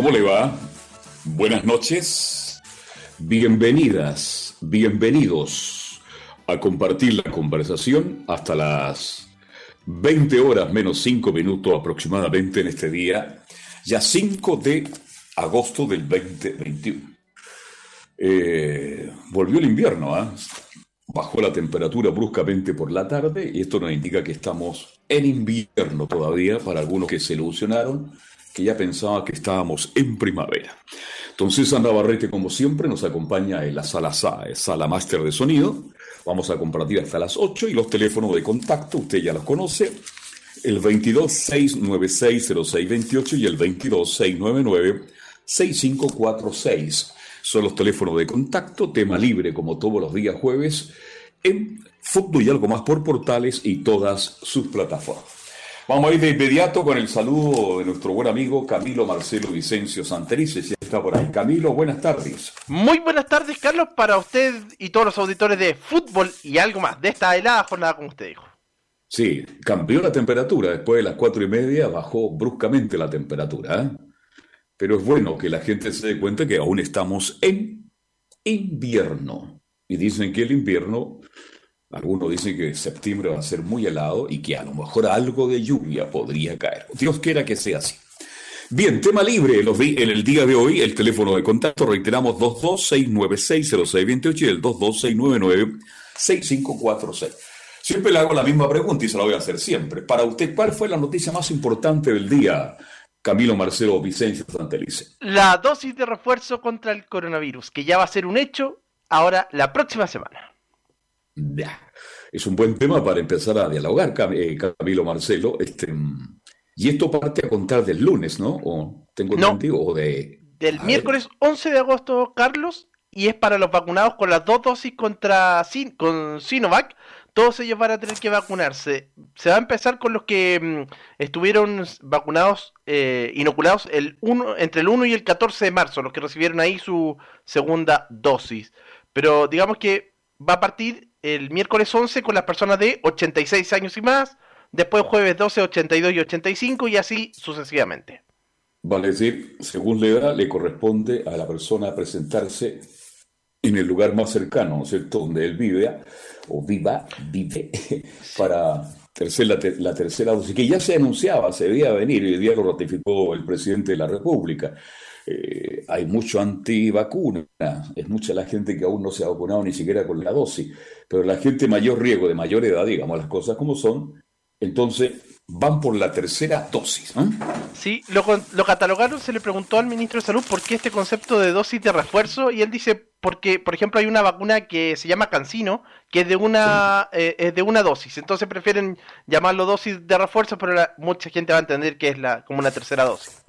¿Cómo le va? Buenas noches. Bienvenidas, bienvenidos a compartir la conversación hasta las 20 horas menos 5 minutos aproximadamente en este día, ya 5 de agosto del 2021. Eh, volvió el invierno, ¿ah? bajó la temperatura bruscamente por la tarde y esto nos indica que estamos en invierno todavía para algunos que se ilusionaron, que ya pensaban que estábamos en primavera. Entonces, Ana Barrete, como siempre, nos acompaña en la sala SAE, sala máster de sonido. Vamos a compartir hasta las 8 y los teléfonos de contacto, usted ya los conoce, el 226960628 y el 226996546. Son los teléfonos de contacto, tema libre como todos los días jueves, en Fútbol y algo más por portales y todas sus plataformas. Vamos a ir de inmediato con el saludo de nuestro buen amigo Camilo Marcelo Vicencio Santerice, si está por ahí. Camilo, buenas tardes. Muy buenas tardes, Carlos, para usted y todos los auditores de fútbol y algo más de esta helada jornada, como usted dijo. Sí, cambió la temperatura. Después de las cuatro y media bajó bruscamente la temperatura. ¿eh? Pero es bueno que la gente se dé cuenta que aún estamos en invierno. Y dicen que el invierno algunos dicen que septiembre va a ser muy helado y que a lo mejor algo de lluvia podría caer. Dios quiera que sea así. Bien, tema libre en el día de hoy, el teléfono de contacto, reiteramos 226960628 y el 226996546. Siempre le hago la misma pregunta y se la voy a hacer siempre. Para usted, ¿cuál fue la noticia más importante del día, Camilo Marcelo Vicencio Santelice? La dosis de refuerzo contra el coronavirus, que ya va a ser un hecho ahora la próxima semana. Es un buen tema para empezar a dialogar, eh, Camilo Marcelo. Este, y esto parte a contar del lunes, ¿no? O tengo entendido, o de... Del miércoles 11 de agosto, Carlos, y es para los vacunados con las dos dosis contra con Sinovac. Todos ellos van a tener que vacunarse. Se va a empezar con los que mm, estuvieron vacunados, eh, inoculados el uno, entre el 1 y el 14 de marzo, los que recibieron ahí su segunda dosis. Pero digamos que va a partir el miércoles 11 con las personas de 86 años y más, después jueves 12, 82 y 85 y así sucesivamente. Vale decir, según la edad, le corresponde a la persona presentarse en el lugar más cercano, ¿no es cierto?, donde él vive, o viva, vive, para tercer, la, tercera dosis, que ya se anunciaba, se debía venir, y el día lo ratificó el presidente de la República. Eh, hay mucho antivacuna, es mucha la gente que aún no se ha vacunado ni siquiera con la dosis, pero la gente mayor riesgo, de mayor edad, digamos las cosas como son, entonces van por la tercera dosis. Sí, lo, lo, catalogaron, se le preguntó al ministro de Salud por qué este concepto de dosis de refuerzo y él dice porque, por ejemplo, hay una vacuna que se llama Cancino, que es de una, eh, es de una dosis, entonces prefieren llamarlo dosis de refuerzo, pero mucha gente va a entender que es la, como una tercera dosis.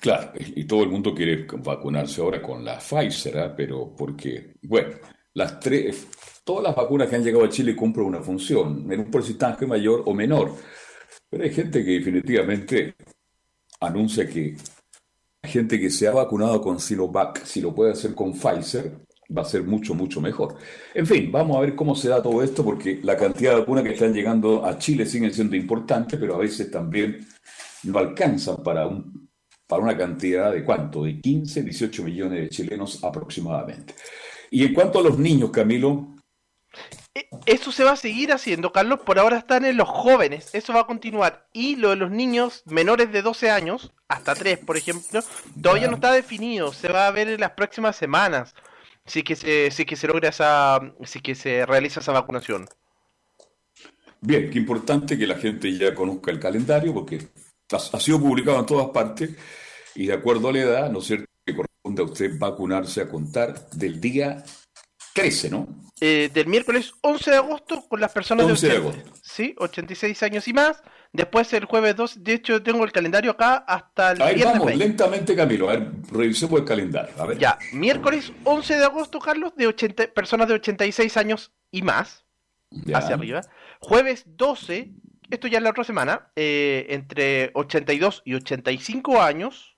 Claro, y todo el mundo quiere vacunarse ahora con la Pfizer, ¿eh? pero porque, bueno, las tres, todas las vacunas que han llegado a Chile cumplen una función, en un porcentaje mayor o menor. Pero hay gente que definitivamente anuncia que la gente que se ha vacunado con Sinovac, si lo puede hacer con Pfizer, va a ser mucho, mucho mejor. En fin, vamos a ver cómo se da todo esto, porque la cantidad de vacunas que están llegando a Chile siguen siendo importantes, pero a veces también no alcanzan para un para una cantidad de cuánto, de 15, 18 millones de chilenos aproximadamente. Y en cuanto a los niños, Camilo. Eso se va a seguir haciendo, Carlos. Por ahora están en los jóvenes. Eso va a continuar. Y lo de los niños menores de 12 años, hasta 3, por ejemplo, todavía no está definido. Se va a ver en las próximas semanas. Si que se, si que se logra esa. Si que se realiza esa vacunación. Bien, qué importante que la gente ya conozca el calendario, porque ha sido publicado en todas partes y de acuerdo a la edad, ¿no es cierto?, que corresponde a usted vacunarse a contar del día 13, ¿no? Eh, del miércoles 11 de agosto con las personas 11 de, 86 años y más. Después el jueves 2, de hecho tengo el calendario acá hasta el Ahí viernes vamos, 20. lentamente Camilo, a ver, revisemos el calendario. A ver. Ya, miércoles 11 de agosto, Carlos, de 80, personas de 86 años y más, Ya. hacia arriba. Jueves 12, esto ya es la otra semana, eh, entre 82 y 85 años.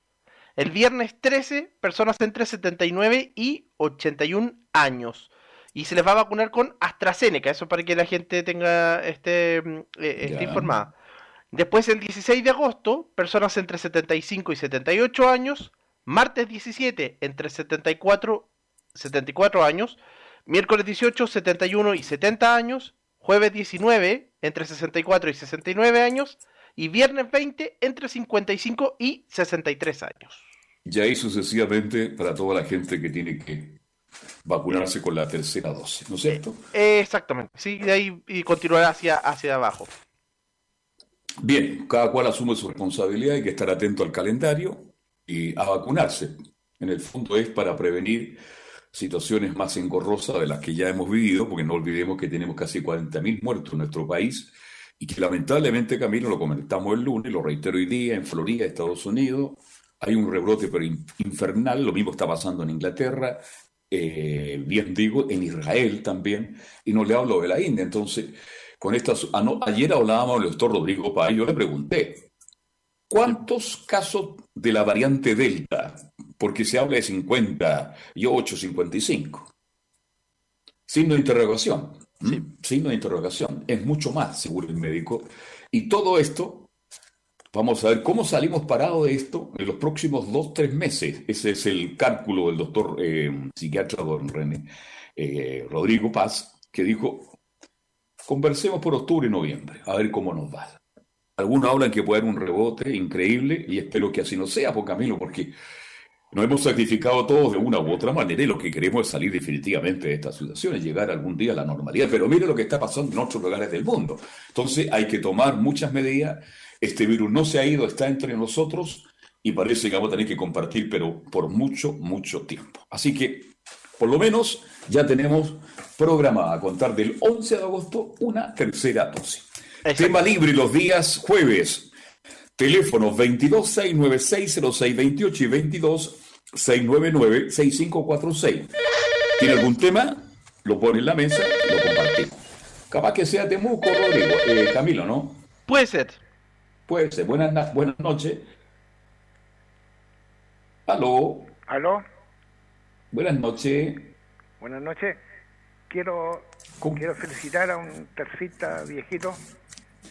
El viernes 13, personas entre 79 y 81 años. Y se les va a vacunar con AstraZeneca, eso para que la gente tenga este, mm, eh, esté Ya. informada. Después el 16 de agosto, personas entre 75 y 78 años. Martes 17, entre 74, 74 años. Miércoles 18, 71 y 70 años. Jueves 19, entre 64 y 69 años. Y viernes 20, entre 55 y 63 años. Y ahí sucesivamente para toda la gente que tiene que vacunarse con la tercera dosis, ¿no es cierto? Eh, exactamente, sí, de ahí y continuará hacia, hacia abajo. Bien, cada cual asume su responsabilidad, hay que estar atento al calendario y a vacunarse. En el fondo es para prevenir situaciones más engorrosas de las que ya hemos vivido, porque no olvidemos que tenemos casi 40.000 muertos en nuestro país y que lamentablemente, Camilo, lo comentamos el lunes, lo reitero hoy día, en Florida, Estados Unidos, hay un rebrote pero infernal, lo mismo está pasando en Inglaterra, eh, bien digo, en Israel también, y no le hablo de la India. Entonces, con estas, ano- ayer hablábamos del doctor Rodrigo y yo le pregunté, ¿cuántos casos de la variante Delta? Porque se habla de 58, 55. Signo de interrogación. Signo de interrogación. Es mucho más, según el médico. Y todo esto, vamos a ver cómo salimos parados de esto en los próximos dos, tres meses. Ese es el cálculo del doctor eh, psiquiatra don René eh, Rodrigo Paz, que dijo, conversemos por octubre y noviembre, a ver cómo nos va. Algunos hablan que puede haber un rebote increíble y espero que así no sea, por Camilo, porque nos hemos sacrificado todos de una u otra manera y lo que queremos es salir definitivamente de esta situación, es llegar algún día a la normalidad. Pero mire lo que está pasando en otros lugares del mundo. Entonces hay que tomar muchas medidas. Este virus no se ha ido, está entre nosotros y parece que vamos a tener que compartir, pero por mucho, mucho tiempo. Así que, por lo menos, ya tenemos programada a contar del 11 de agosto una tercera dosis. Exacto. Tema libre los días jueves. Teléfonos 22-696-0628 y 22-699-6546. ¿Tiene algún tema? Lo pone en la mesa y lo compartimos. Capaz que sea Temuco, Rodrigo. Eh, Camilo, ¿no? Puede ser. Puede ser. Buenas, na- buenas noches. Aló. ¿Aló? Buenas noches. Buenas noches. Quiero, ¿Con, quiero felicitar a un tercista viejito.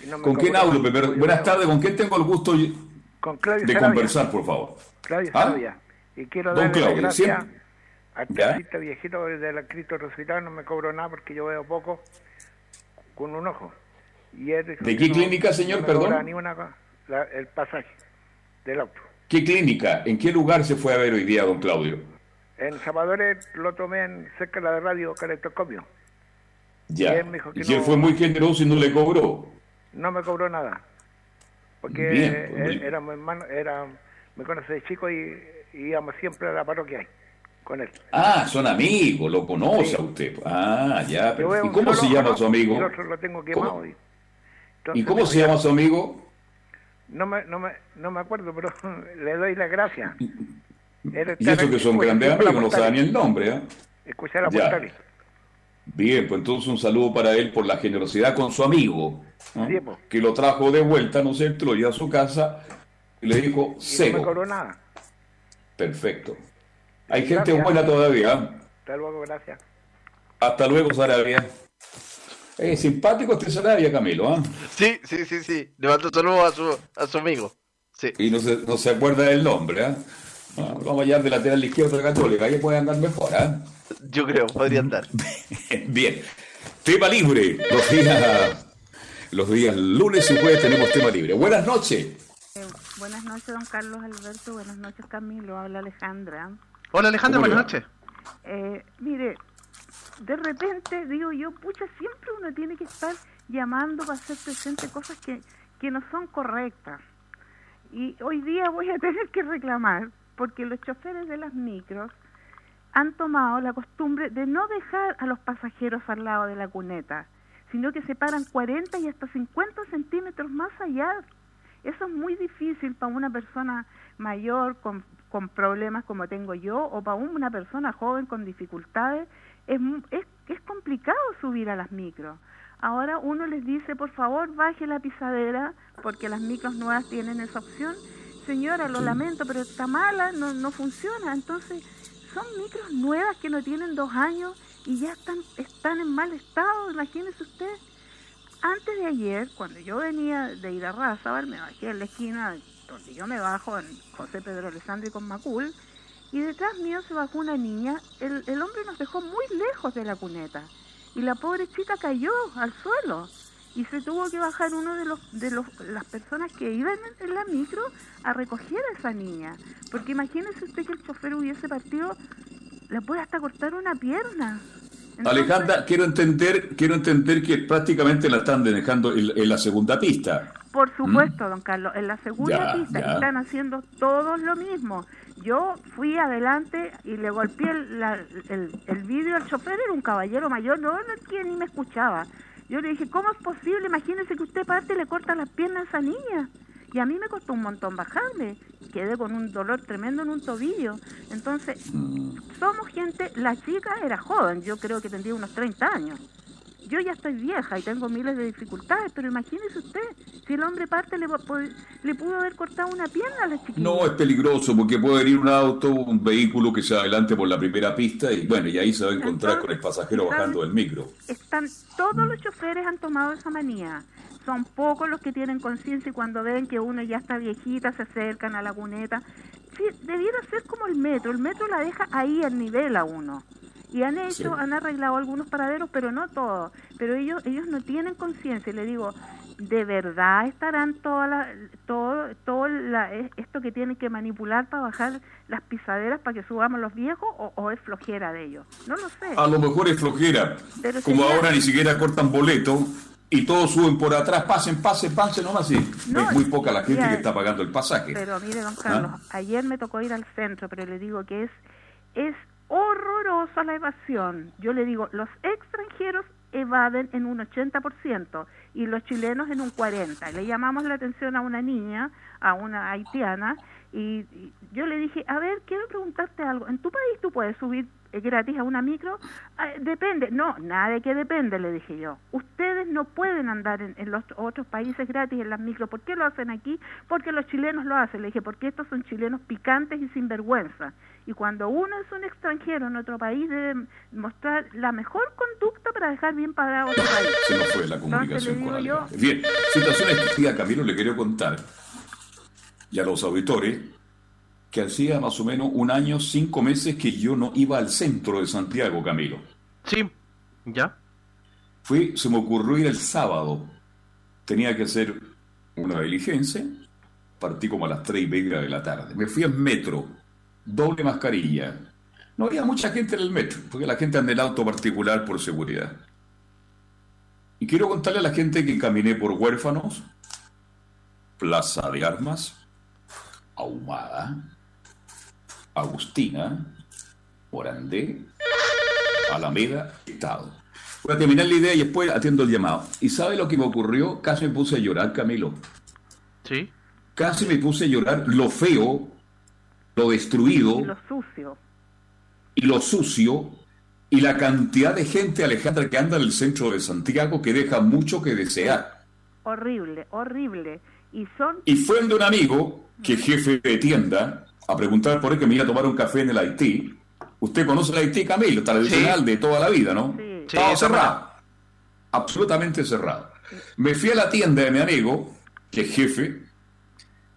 no ¿con quién hablo? Buenas tardes. ¿Con quién tengo el gusto Con Claudio de Sarabia. conversar, por favor? Claudio ¿Ah? Sarabia. Y quiero Don darle Claudio, gracias al ¿Ya? tercista viejito del Cristo Resucitado. No me cobró nada porque yo veo poco con un ojo. Y él ¿De qué clínica, señor? me Perdón. ni una la- el pasaje del auto. ¿Qué clínica? ¿En qué lugar se fue a ver hoy día, don Claudio? En Salvadores lo tomé en, cerca de la radio Caleidoscopio. Ya. Y él me dijo que Y él no- fue muy generoso y no le cobró. No me cobró nada. Porque Bien, pues, él- éramos hermanos, era, me conoce de chico y, y íbamos siempre a la parroquia con él. Ah, son amigos, lo conoce Sí. a usted. Ah, ya. Yo pero- ¿Y cómo solo se llama su amigo? y el otro lo tengo quemado. ¿Cómo? Y, ¿Y entonces cómo se llama su amigo? No me, no, me, no me acuerdo, pero le doy las gracias. Y eso que son grandes amigos, no saben ni el nombre. ¿eh? Escucha la postales. Bien, pues entonces un saludo para él por la generosidad con su amigo, ¿no? Sí, pues. que lo trajo de vuelta, ¿no es cierto? Lo llevó a su casa y le dijo, Y no cero. cobró nada. Perfecto. Hay gente buena todavía. ¿eh? Hasta luego, gracias. Hasta luego, Sarabia. Es simpático este Sarabia, Camilo, ¿ah? Sí, sí, sí, sí. Le mando saludos a su, a su amigo. Sí. Y no se, no se acuerda del nombre, ¿ah? Ah, Vamos allá de lateral izquierdo de Católica, ahí puede andar mejor, ¿ah? Yo creo, podría andar. Bien. Tema libre. Los días, los días lunes y jueves tenemos tema libre. Buenas noches. Eh, buenas noches, don Carlos Alberto. Buenas noches, Camilo. Habla Alejandra. Hola Alejandra, ¿Cómo le buenas noches. Eh, mire, de repente digo yo, pucha, siempre uno tiene que estar llamando para hacer presente cosas que, que no son correctas. Y hoy día voy a tener que reclamar porque los choferes de las micros han tomado la costumbre de no dejar a los pasajeros al lado de la cuneta, sino que se paran 40 y hasta 50 centímetros más allá. Eso es muy difícil para una persona mayor con, con problemas como tengo yo o para una persona joven con dificultades. Es, es, es complicado subir a las micros. Ahora uno les dice, por favor, baje la pisadera, porque las micros nuevas tienen esa opción. Señora, lo lamento, pero está mala, no, no funciona. Entonces, son micros nuevas que no tienen dos años y ya están, están en mal estado, imagínese usted. Antes de ayer, cuando yo venía de ir a Razabal, me bajé en la esquina donde yo me bajo, en José Pedro Alessandro y con Macul, y detrás mío se bajó una niña. El, el hombre nos dejó muy lejos de la cuneta y la pobre chica cayó al suelo y se tuvo que bajar uno de los de los, las personas que iban en, la micro a recoger a esa niña porque imagínese usted que el chofer hubiese partido le puede hasta cortar una pierna Alejandra, quiero entender, quiero entender que prácticamente la están dejando en, la segunda pista. Por supuesto, don Carlos, en la segunda pista están haciendo todos lo mismo. Yo fui adelante y le golpeé el, el, el vidrio al chofer, era un caballero mayor, no, no ni me escuchaba. Yo le dije, ¿cómo es posible? Imagínese que usted parte y le corta las piernas a esa niña. Y a mí me costó un montón bajarme. Quedé con un dolor tremendo en un tobillo. Entonces, mm. somos gente, la chica era joven, yo creo que tendría unos 30 años yo ya estoy vieja y tengo miles de dificultades, pero imagínese usted, si el hombre parte le, le pudo haber cortado una pierna a la chiquita. No, es peligroso porque puede venir un auto, un vehículo que se adelante por la primera pista y bueno, y ahí se va a encontrar con el pasajero bajando del micro. Están, todos los choferes han tomado esa manía. Son pocos los que tienen conciencia y cuando ven que uno ya está viejita se acercan a la cuneta. Sí, debiera ser como el metro. El metro la deja ahí al nivel a uno y han hecho, han arreglado algunos paraderos, pero no todos. Pero ellos ellos no tienen conciencia. Y le digo, ¿de verdad estarán toda la, todo, todo la, esto que tienen que manipular para bajar las pisaderas para que subamos los viejos o, es flojera de ellos? No lo sé. A lo mejor es flojera. Como ahora ni siquiera cortan boleto y todos suben por atrás, pasen, pasen, pasen, nomás así. es muy poca la gente que está pagando el pasaje. Pero mire, don Carlos, ¿Ah? ayer me tocó ir al centro, pero le digo que es es horrorosa la evasión. Yo le digo, los extranjeros evaden en un 80% y los chilenos en un 40%. Le llamamos la atención a una niña, a una haitiana, y, yo le dije, a ver, quiero preguntarte algo. ¿En tu país tú puedes subir gratis a una micro? Ah, depende. No, nada de que depende, le dije yo. Ustedes no pueden andar en, los otros países gratis en las micros. ¿Por qué lo hacen aquí? Porque los chilenos lo hacen. Le dije, porque estos son chilenos picantes y sinvergüenza. Y cuando uno es un extranjero en otro país, debe mostrar la mejor conducta para dejar bien parado otro país. Se nos fue la comunicación con yo... Bien, situación específica, Camilo, le quería contar y a los auditores que hacía más o menos un año, cinco meses que yo no iba al centro de Santiago, Camilo. Sí, ya. Fui, se me ocurrió ir el sábado. Tenía que hacer una diligencia. Partí como a las tres y media de la tarde. Me fui en metro doble mascarilla. No había mucha gente en el metro, porque la gente anda en el auto particular por seguridad. Y quiero contarle a la gente que caminé por Huérfanos, Plaza de Armas, Ahumada, Agustina, Morandé, Alameda, Estado. Voy a terminar la idea y después atiendo el llamado. ¿Y sabe lo que me ocurrió? Casi me puse a llorar, Camilo. ¿Sí? Casi me puse a llorar lo feo lo destruido. Y lo sucio. Y lo sucio. Y la cantidad de gente, Alejandra, que anda en el centro de Santiago que deja mucho que desear. Horrible, horrible. Y son... Y fue de un amigo, que es jefe de tienda, a preguntar por él que me iba a tomar un café en el Haití. Usted conoce el Haití, Camilo, tradicional de toda la vida, ¿no? Sí. Estaba cerrado. Absolutamente cerrado. Me fui a la tienda de mi amigo, que es jefe,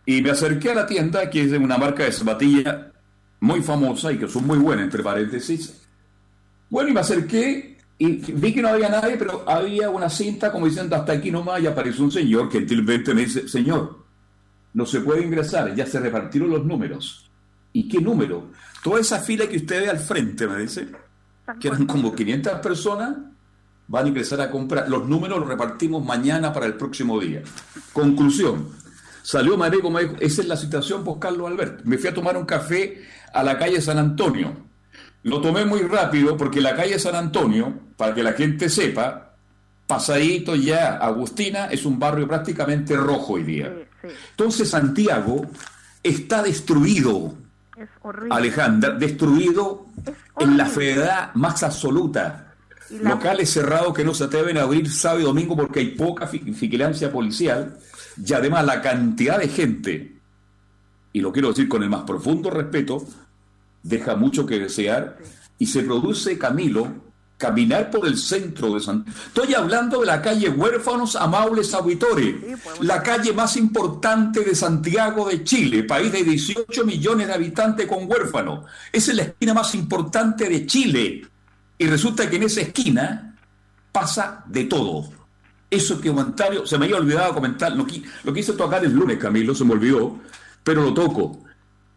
y me acerqué a la tienda, que es de una marca de zapatilla muy famosa y que son muy buenas, entre paréntesis. Bueno, y me acerqué y vi que no había nadie, pero había una cinta como diciendo hasta aquí nomás y apareció un señor que gentilmente me dice, señor, no se puede ingresar, ya se repartieron los números. ¿Y qué número? Toda esa fila que usted ve al frente, me dice, que eran como 500 personas, van a ingresar a comprar. Los números los repartimos mañana para el próximo día. Conclusión, Salió María como dijo, esa es la situación, pues Carlos Alberto. Me fui a tomar un café a la calle San Antonio. Lo tomé muy rápido porque la calle San Antonio, para que la gente sepa, pasadito ya, Agustina es un barrio prácticamente rojo hoy día. Entonces Santiago está destruido, Alejandra, destruido en la fealdad más absoluta. Locales cerrados que no se atreven a abrir sábado y domingo porque hay poca vigilancia policial. Y además la cantidad de gente, y lo quiero decir con el más profundo respeto, deja mucho que desear y se produce, Camilo, caminar por el centro de San... Estoy hablando de la calle Huérfanos Amables Auditore, pues, la calle más importante de Santiago de Chile, país de 18 millones de habitantes con huérfanos. Esa es la esquina más importante de Chile. Y resulta que en esa esquina pasa de todo. Eso que comentario, se me había olvidado comentar, lo, lo quise tocar el lunes, Camilo, se me olvidó, pero lo toco.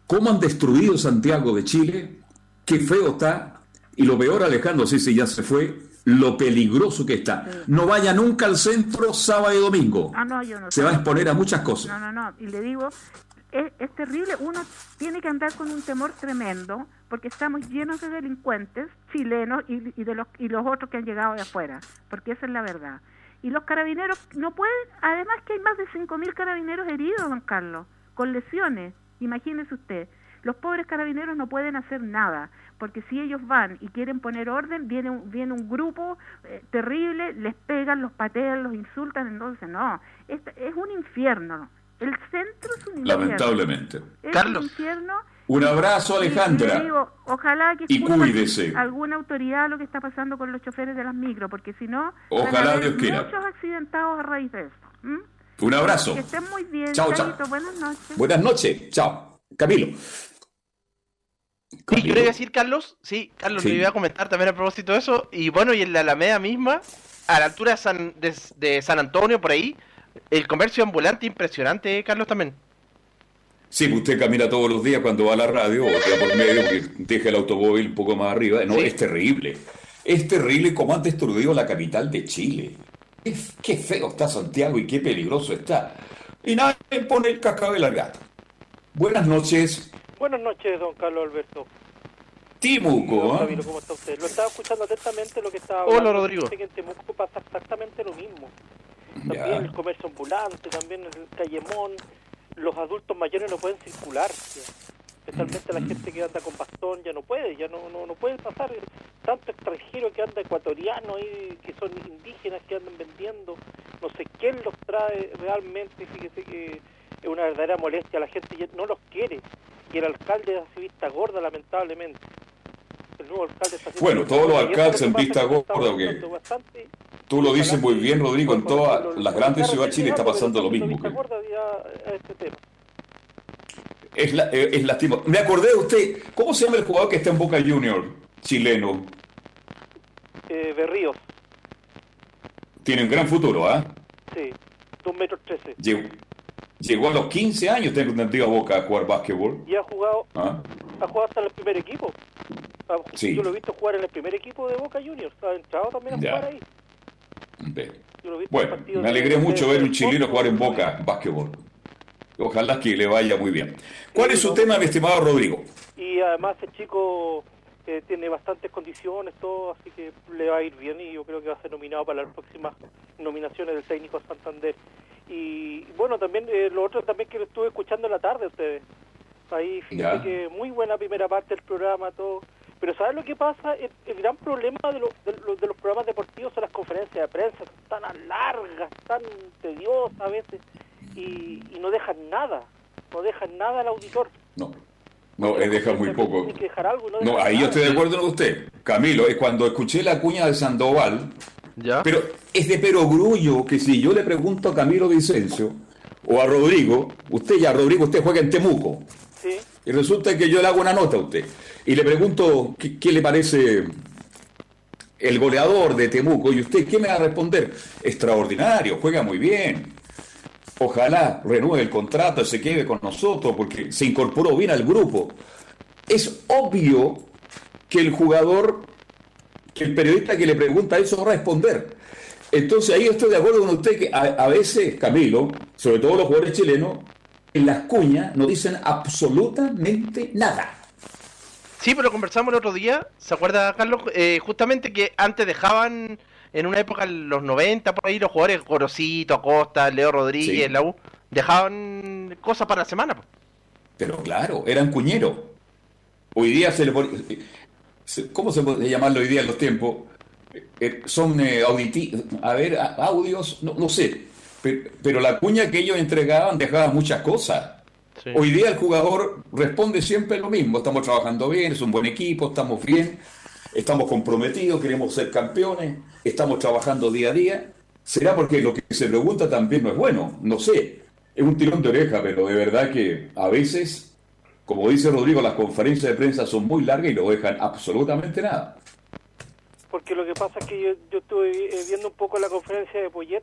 ¿Cómo han destruido Santiago de Chile? Qué feo está y lo peor, Alejandro, sí, sí, ya se fue, lo peligroso que está. No vaya nunca al centro sábado y domingo. Ah, no, yo no se va a exponer a muchas cosas. No, no, no. Y le digo, es, terrible. Uno tiene que andar con un temor tremendo porque estamos llenos de delincuentes chilenos y, de los, y los otros que han llegado de afuera. Porque esa es la verdad. Y los carabineros no pueden, además que hay más de 5.000 carabineros heridos, don Carlos, con lesiones. Imagínese usted. Los pobres carabineros no pueden hacer nada porque si ellos van y quieren poner orden, viene un, viene un grupo eh, terrible, les pegan, los patean, los insultan, entonces no, es, es un infierno. El centro es un infierno. Lamentablemente. Carlos. Un infierno. Un abrazo, Alejandra. ojalá que y cuídese. alguna autoridad lo que está pasando con los choferes de las micro, porque si no, ojalá Dios quiera. muchos accidentados a raíz de eso. Un abrazo. Que estén muy bien. Chao, chao. Buenas noches. Buenas noches. Chao. Camilo. Sí, yo le iba a decir, Carlos, sí, Carlos, le iba a comentar también a propósito de eso. Y bueno, y en la Alameda misma, a la altura de San, de, San Antonio, por ahí, el comercio ambulante impresionante, Carlos, también. Sí, usted camina todos los días cuando va a la radio o sea por medio porque deja el automóvil un poco más arriba. No, es terrible. Es terrible cómo han destruido la capital de Chile. Qué, feo está Santiago y qué peligroso está. Y nadie pone el cacao de la gata. Buenas noches. Buenas noches, don Carlos Alberto. Timuco. ¿eh? ¿cómo está usted? Lo estaba escuchando atentamente lo que estaba hablando. Hola, Rodrigo. que en Temuco pasa exactamente lo mismo. También el comercio ambulante, también el callemón. Los adultos mayores no pueden circular. Especialmente la gente que anda con bastón ya no puede, ya no, no, no puede pasar. Tanto extranjero que anda ecuatoriano y que son indígenas que andan vendiendo. No sé quién los trae realmente. Fíjese que es una verdadera molestia. La gente no los quiere y el alcalde hace vista gorda, lamentablemente. El nuevo alcalde está bueno, todos los alcaldes en vista gorda, que tú lo dices muy bien, Rodrigo, en todas las grandes ciudades de Chile está pasando lo mismo. Que... Este es, la, eh, es lastimo. Me acordé de usted, ¿cómo se llama el jugador que está en Boca Junior, chileno? Eh, Berríos. Tiene un gran futuro, ¿ah? Sí, 2 metros 13. Llegó a los 15 años, tengo entendido, a Boca a jugar básquetbol. Y ha jugado, ¿Ah? ha jugado hasta el primer equipo. Sí. Yo lo he visto jugar en el primer equipo de Boca Juniors. Ha entrado también a jugar ahí. bueno, me alegré mucho ver un chileno jugar en Boca básquetbol. Ojalá que le vaya muy bien. ¿Cuál es su tema, mi estimado Rodrigo? Y además el chico eh, tiene bastantes condiciones, todo, así que le va a ir bien y yo creo que va a ser nominado para las próximas nominaciones del técnico Santander. Y bueno, también eh, lo otro también que lo estuve escuchando en la tarde ustedes. Ahí fíjate que muy buena primera parte del programa, todo. Pero ¿sabes lo que pasa? El, gran problema de, de, los programas deportivos son las conferencias de prensa, tan largas, tan tediosas a veces, y, y no dejan nada, no dejan nada al auditor. No. No, es deja muy poco. Algo, no, ahí yo estoy de acuerdo con usted. Camilo, es cuando escuché la cuña de Sandoval, pero es de perogrullo que si yo le pregunto a Camilo Vicencio o a Rodrigo, usted ya, Rodrigo, usted juega en Temuco. Sí. Y resulta que yo le hago una nota a usted. Y le pregunto qué, le parece el goleador de Temuco. Y usted, ¿qué me va a responder? Extraordinario, juega muy bien. Ojalá renueve el contrato y se quede con nosotros porque se incorporó bien al grupo. Es obvio que el jugador el periodista que le pregunta eso va a responder. Entonces ahí estoy de acuerdo con usted que a, veces, Camilo, sobre todo los jugadores chilenos, en las cuñas no dicen absolutamente nada. Sí, pero conversamos el otro día, ¿se acuerda, Carlos? Eh, justamente que antes dejaban en una época, en los 90, por ahí, los jugadores Gorosito, Acosta, Leo Rodríguez, Sí. la U, dejaban cosas para la semana. po. Pero claro, eran cuñeros. Hoy día se le ¿Cómo se puede llamarlo hoy día en los tiempos? Eh, son eh, auditi- a ver, a- audios, no, no sé. Pero, pero la cuña que ellos entregaban dejaba muchas cosas. Sí. Hoy día el jugador responde siempre lo mismo. Estamos trabajando bien, es un buen equipo, estamos bien, estamos comprometidos, queremos ser campeones, estamos trabajando día a día. ¿Será porque lo que se pregunta también no es bueno? No sé. Es un tirón de oreja, pero de verdad que a veces, como dice Rodrigo, las conferencias de prensa son muy largas y no dejan absolutamente nada. Porque lo que pasa es que yo, yo estuve eh, viendo un poco la conferencia de Poyet,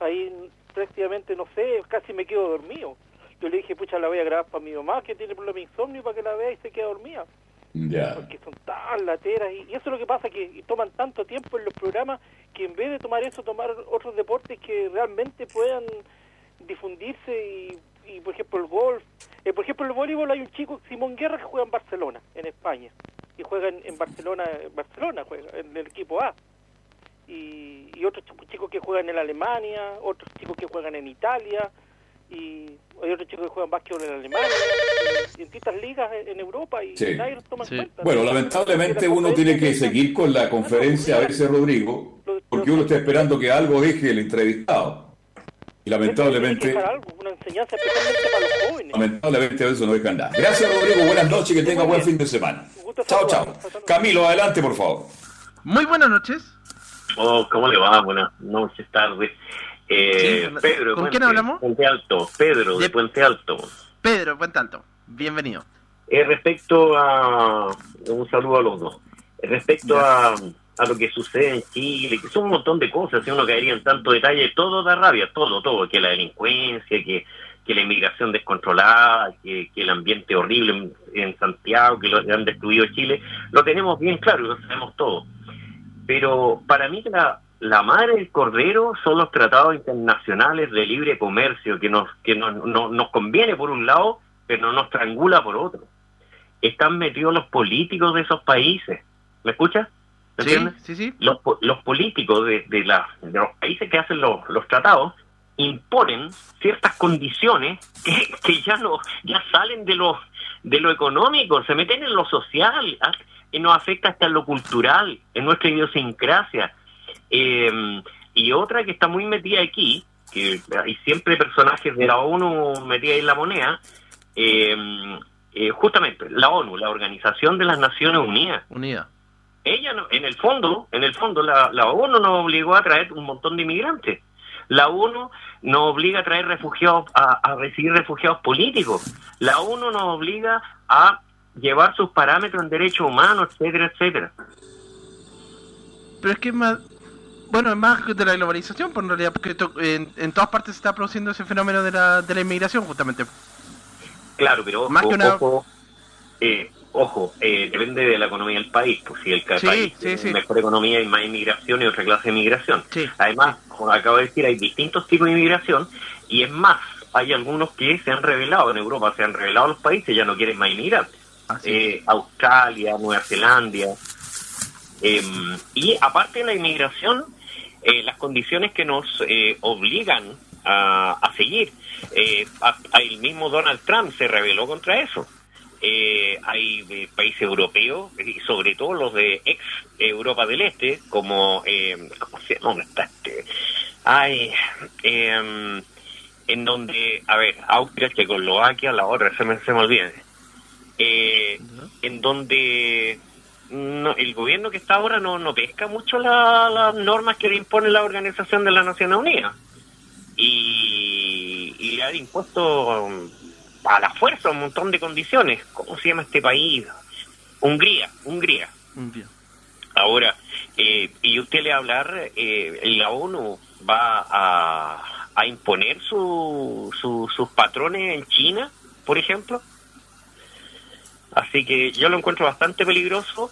ahí prácticamente, no sé, casi me quedo dormido. Yo le dije, pucha, la voy a grabar para mi mamá, que tiene problema de insomnio, para que la vea y se quede dormida. Porque son tan lateras. Y, eso es lo que pasa, que toman tanto tiempo en los programas que en vez de tomar eso, tomar otros deportes que realmente puedan difundirse y, y, por ejemplo, el golf. Eh, por ejemplo, el voleibol hay un chico, Simón Guerra, que juega en Barcelona, en España. Y juega en, en Barcelona, en Barcelona juega, en el equipo A. Y, y otros ch- chicos que juegan en Alemania, otros chicos que juegan en Italia, y hay otros chicos que juegan básquetbol en Alemania, y en distintas ligas en, Europa, y Sí. nadie los toma en Sí. cuenta. Bueno, lamentablemente uno tiene que seguir con la conferencia a veces, Rodrigo, porque uno está esperando que algo deje el entrevistado. Y lamentablemente, dejar algo, una enseñanza especialmente para los jóvenes. lamentablemente a veces no dejan nada. Gracias, Rodrigo. Buenas noches, que tenga buen fin de semana. Chao, chao. Camilo, adelante, por favor. Muy buenas noches. Oh, ¿cómo le va? Buenas noches, tardes. Eh, Sí, Pedro, ¿con Puente- quién hablamos? Puente Alto, Pedro de De- Puente Alto. Pedro, Puente Alto. Bienvenido. Eh, respecto a... Un saludo a los dos. Eh, Respecto a, a lo que sucede en Chile, que son un montón de cosas, si uno caería en tanto detalle, todo da rabia, todo, todo, que la delincuencia, que, que la inmigración descontrolada, que, que el ambiente horrible en, en Santiago, que lo han destruido Chile, lo tenemos bien claro y lo sabemos todo. Pero para mí la, la madre del cordero son los tratados internacionales de libre comercio, que nos, que nos, no- nos conviene por un lado, pero nos triangula por otro. Están metidos los políticos de esos países. ¿Me escuchas? ¿Me Sí, entiendes? sí, sí. Los, los políticos de, de, la- de los países que hacen los, los tratados imponen ciertas condiciones que, que ya no ya salen de lo de lo económico, se meten en lo social ah, y nos afecta hasta en lo cultural, en nuestra idiosincrasia. Eh, y otra que está muy metida aquí, que hay siempre personajes de la ONU metidas en la moneda, eh, eh, justamente la ONU, la Organización de las Naciones Unidas, Unida. ella no- en el fondo, en el fondo la, la ONU nos obligó a traer un montón de inmigrantes. La ONU nos obliga a traer refugiados, a, a recibir refugiados políticos. La ONU nos obliga a llevar sus parámetros en derechos humanos, etcétera, etcétera. Pero es que es más. Bueno, es más de la globalización, por en realidad, porque to- en, en todas partes se está produciendo ese fenómeno de la, de la inmigración, justamente. Claro, pero Más ojo, que una- ojo, eh, ojo, eh, depende de la economía del país. Pues si el Sí, país sí, tiene sí. mejor economía y más inmigración y otra clase de inmigración. Sí. Además, como acabo de decir, hay distintos tipos de inmigración y es más, hay algunos que se han revelado en Europa, se han revelado los países, ya no quieren más inmigrantes. Eh, Australia, Nueva Zelanda. Em, y aparte de la inmigración, eh, las condiciones que nos eh, obligan a, a seguir. Eh, a- a- el mismo Donald Trump se rebeló contra eso. Eh, hay eh, países europeos, y sobre todo los de ex Europa del Este, como, eh, ¿cómo se llama? ¿Dónde está este? Hay, em, en donde, a ver, Austria, Checoslovaquia, la otra, se me, se me olvida. Eh, en donde no, el gobierno que está ahora no, no pesca mucho la- las normas que le impone la Organización de las Naciones Unidas. Y, y le ha impuesto um, a la fuerza un montón de condiciones. ¿Cómo se llama este país? Hungría, Hungría. Bien. Ahora, eh, y usted le hablar, eh, la ONU va a, a imponer su, su- sus patrones en China, por ejemplo. Así que yo lo encuentro bastante peligroso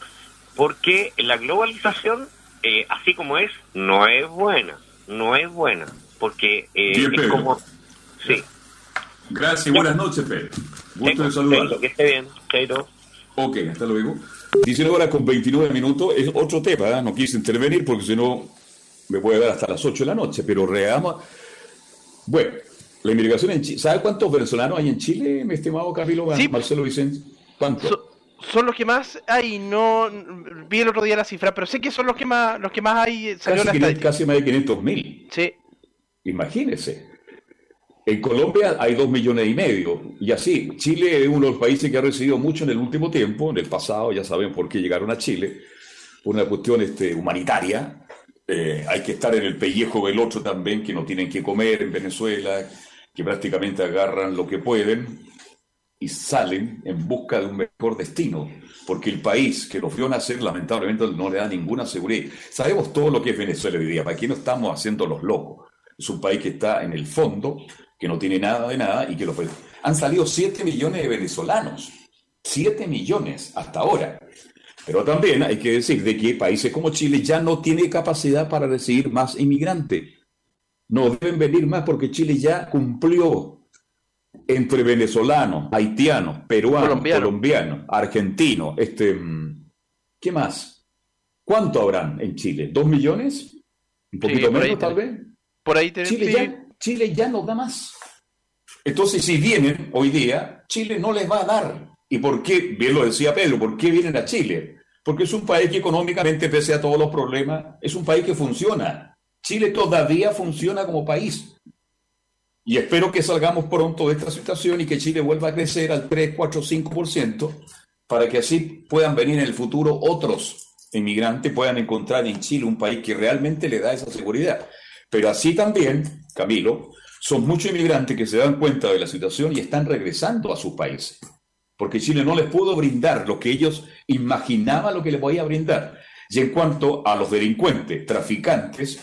porque la globalización, eh, así como es, no es buena, no es buena, porque eh, Bien, es Pedro. como... Sí, Gracias y buenas noches, Pedro. Gusto de saludarlo. que esté bien, Chaito. Ok, hasta luego. 19 horas con 29 minutos. Es otro tema, ¿eh? no quise intervenir porque si no me puede dar hasta las 8 de la noche, pero reamos. Bueno, la inmigración en Chile. ¿Sabe cuántos venezolanos hay en Chile, mi estimado Camilo Marcelo Vicente? ¿Cuántos? son los que más hay, no vi el otro día la cifra, pero sé que son los que más, los que más hay. casi, casi más de 500 mil. Sí. Imagínese. En Colombia hay dos millones y medio, y así. Chile es uno de los países que ha recibido mucho en el último tiempo, en el pasado, ya saben por qué llegaron a Chile, por una cuestión este, humanitaria. Eh, hay que estar en el pellejo del otro también, que no tienen que comer en Venezuela, que prácticamente agarran lo que pueden y salen en busca de un mejor destino, porque el país que los vio nacer lamentablemente no le da ninguna seguridad. Sabemos todo lo que es Venezuela hoy día, para aquí no estamos haciendo los locos. Es un país que está en el fondo, que no tiene nada de nada y que los... Han salido 7 millones de venezolanos, 7 millones hasta ahora. Pero también hay que decir de que países como Chile ya no tiene capacidad para recibir más inmigrantes. No deben venir más porque Chile ya cumplió entre venezolanos, haitianos, peruanos, colombianos, argentinos, este, mm, ¿qué más? ¿Cuánto habrán en Chile? ¿Dos millones? ¿Un poquito menos, tal vez? Por ahí Chile, ya, Chile ya no da más. Entonces, si vienen hoy día, Chile no les va a dar. ¿Y por qué? Bien lo decía Pedro, ¿por qué vienen a Chile? Porque es un país que económicamente, pese a todos los problemas, es un país que funciona. Chile todavía funciona como país. Y espero que salgamos pronto de esta situación y que Chile vuelva a crecer al 3, 4, 5%, para que así puedan venir en el futuro otros inmigrantes, puedan encontrar en Chile un país que realmente le da esa seguridad. Pero así también, Camilo, son muchos inmigrantes que se dan cuenta de la situación y están regresando a sus países, porque Chile no les pudo brindar lo que ellos imaginaban lo que les podía brindar. Y en cuanto a los delincuentes, traficantes,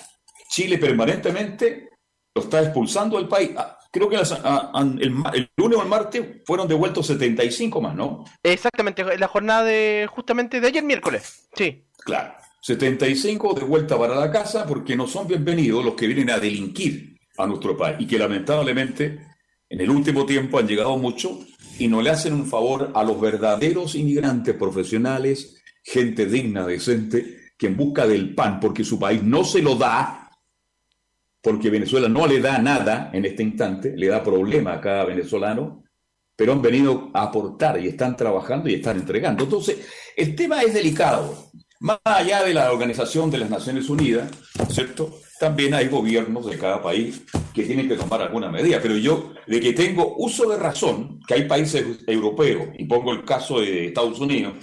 Chile permanentemente lo está expulsando del país. Ah, creo que el, lunes o el martes fueron devueltos 75 más, ¿no? Exactamente, la jornada de justamente de ayer miércoles. Sí. Claro. 75 de vuelta para la casa porque no son bienvenidos los que vienen a delinquir a nuestro país y que lamentablemente en el último tiempo han llegado mucho y no le hacen un favor a los verdaderos inmigrantes profesionales, gente digna, decente, que en busca del pan, porque su país no se lo da, porque Venezuela no le da nada en este instante, le da problema a cada venezolano, pero han venido a aportar y están trabajando y están entregando. Entonces, el tema es delicado. Más allá de la Organización de las Naciones Unidas, ¿cierto? También hay gobiernos de cada país que tienen que tomar alguna medida. Pero yo, de que tengo uso de razón, que hay países europeos, y pongo el caso de Estados Unidos,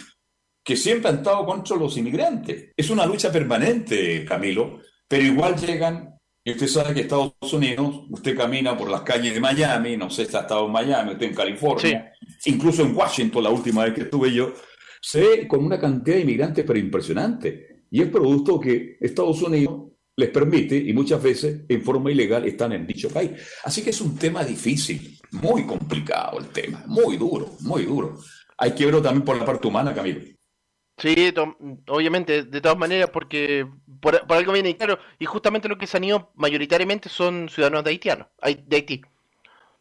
que siempre han estado contra los inmigrantes. Es una lucha permanente, Camilo, pero igual llegan y usted sabe que Estados Unidos, usted camina por las calles de Miami, no sé si ha estado en Miami, usted en California, incluso en Washington, la última vez que estuve yo, se ve con una cantidad de inmigrantes pero impresionante. Y es producto que Estados Unidos les permite y muchas veces en forma ilegal están en dicho país. Así que es un tema difícil, muy complicado el tema, muy duro, muy duro. Hay que verlo también por la parte humana, Camilo. Sí, obviamente, de todas maneras, porque por, algo viene claro, y justamente lo que se han ido mayoritariamente son ciudadanos de, haitianos, de Haití.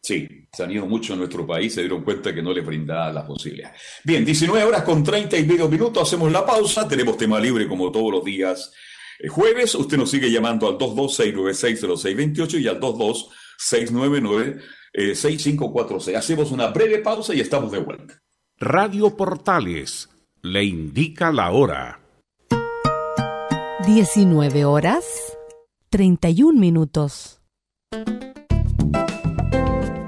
Sí, se han ido mucho en nuestro país, se dieron cuenta que no les brindaba la posibilidad. Bien, 19 horas con 30 y medio minutos, hacemos la pausa, tenemos tema libre como todos los días eh, jueves. Usted nos sigue llamando al 226960628 y al 226996546. Hacemos una breve pausa y estamos de vuelta. Radio Portales le indica la hora. 19 horas 31 minutos.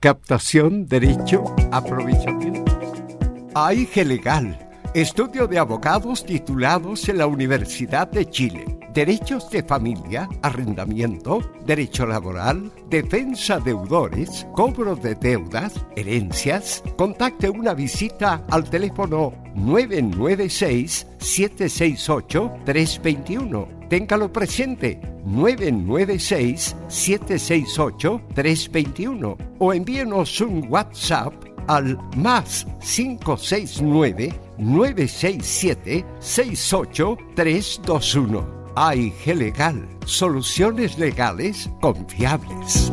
captación, derecho, aprovechamiento. AIG Legal, estudio de abogados titulados en la Universidad de Chile. Derechos de familia, arrendamiento, derecho laboral, defensa deudores, cobro de deudas, herencias. Contacte una visita al teléfono 996-768-321. Téngalo presente, 996-768-321. O envíenos un WhatsApp al más 569-967-68321. AIG Legal, soluciones legales confiables.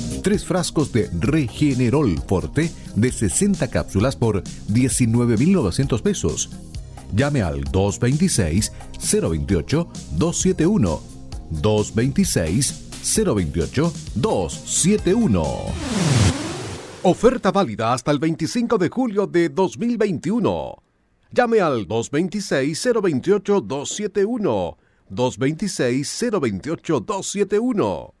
tres frascos de Regenerol Forte de 60 cápsulas por 19.900 pesos. Llame al 226-028-271. 226-028-271. Oferta válida hasta el 25 de julio de 2021. Llame al 226-028-271. 226-028-271.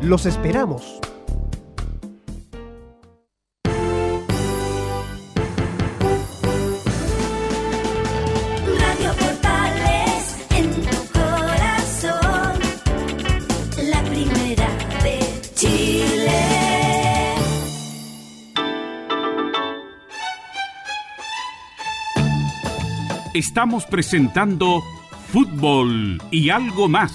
Los esperamos. Radio Portales en tu corazón, la primera de Chile. Estamos presentando Fútbol y algo más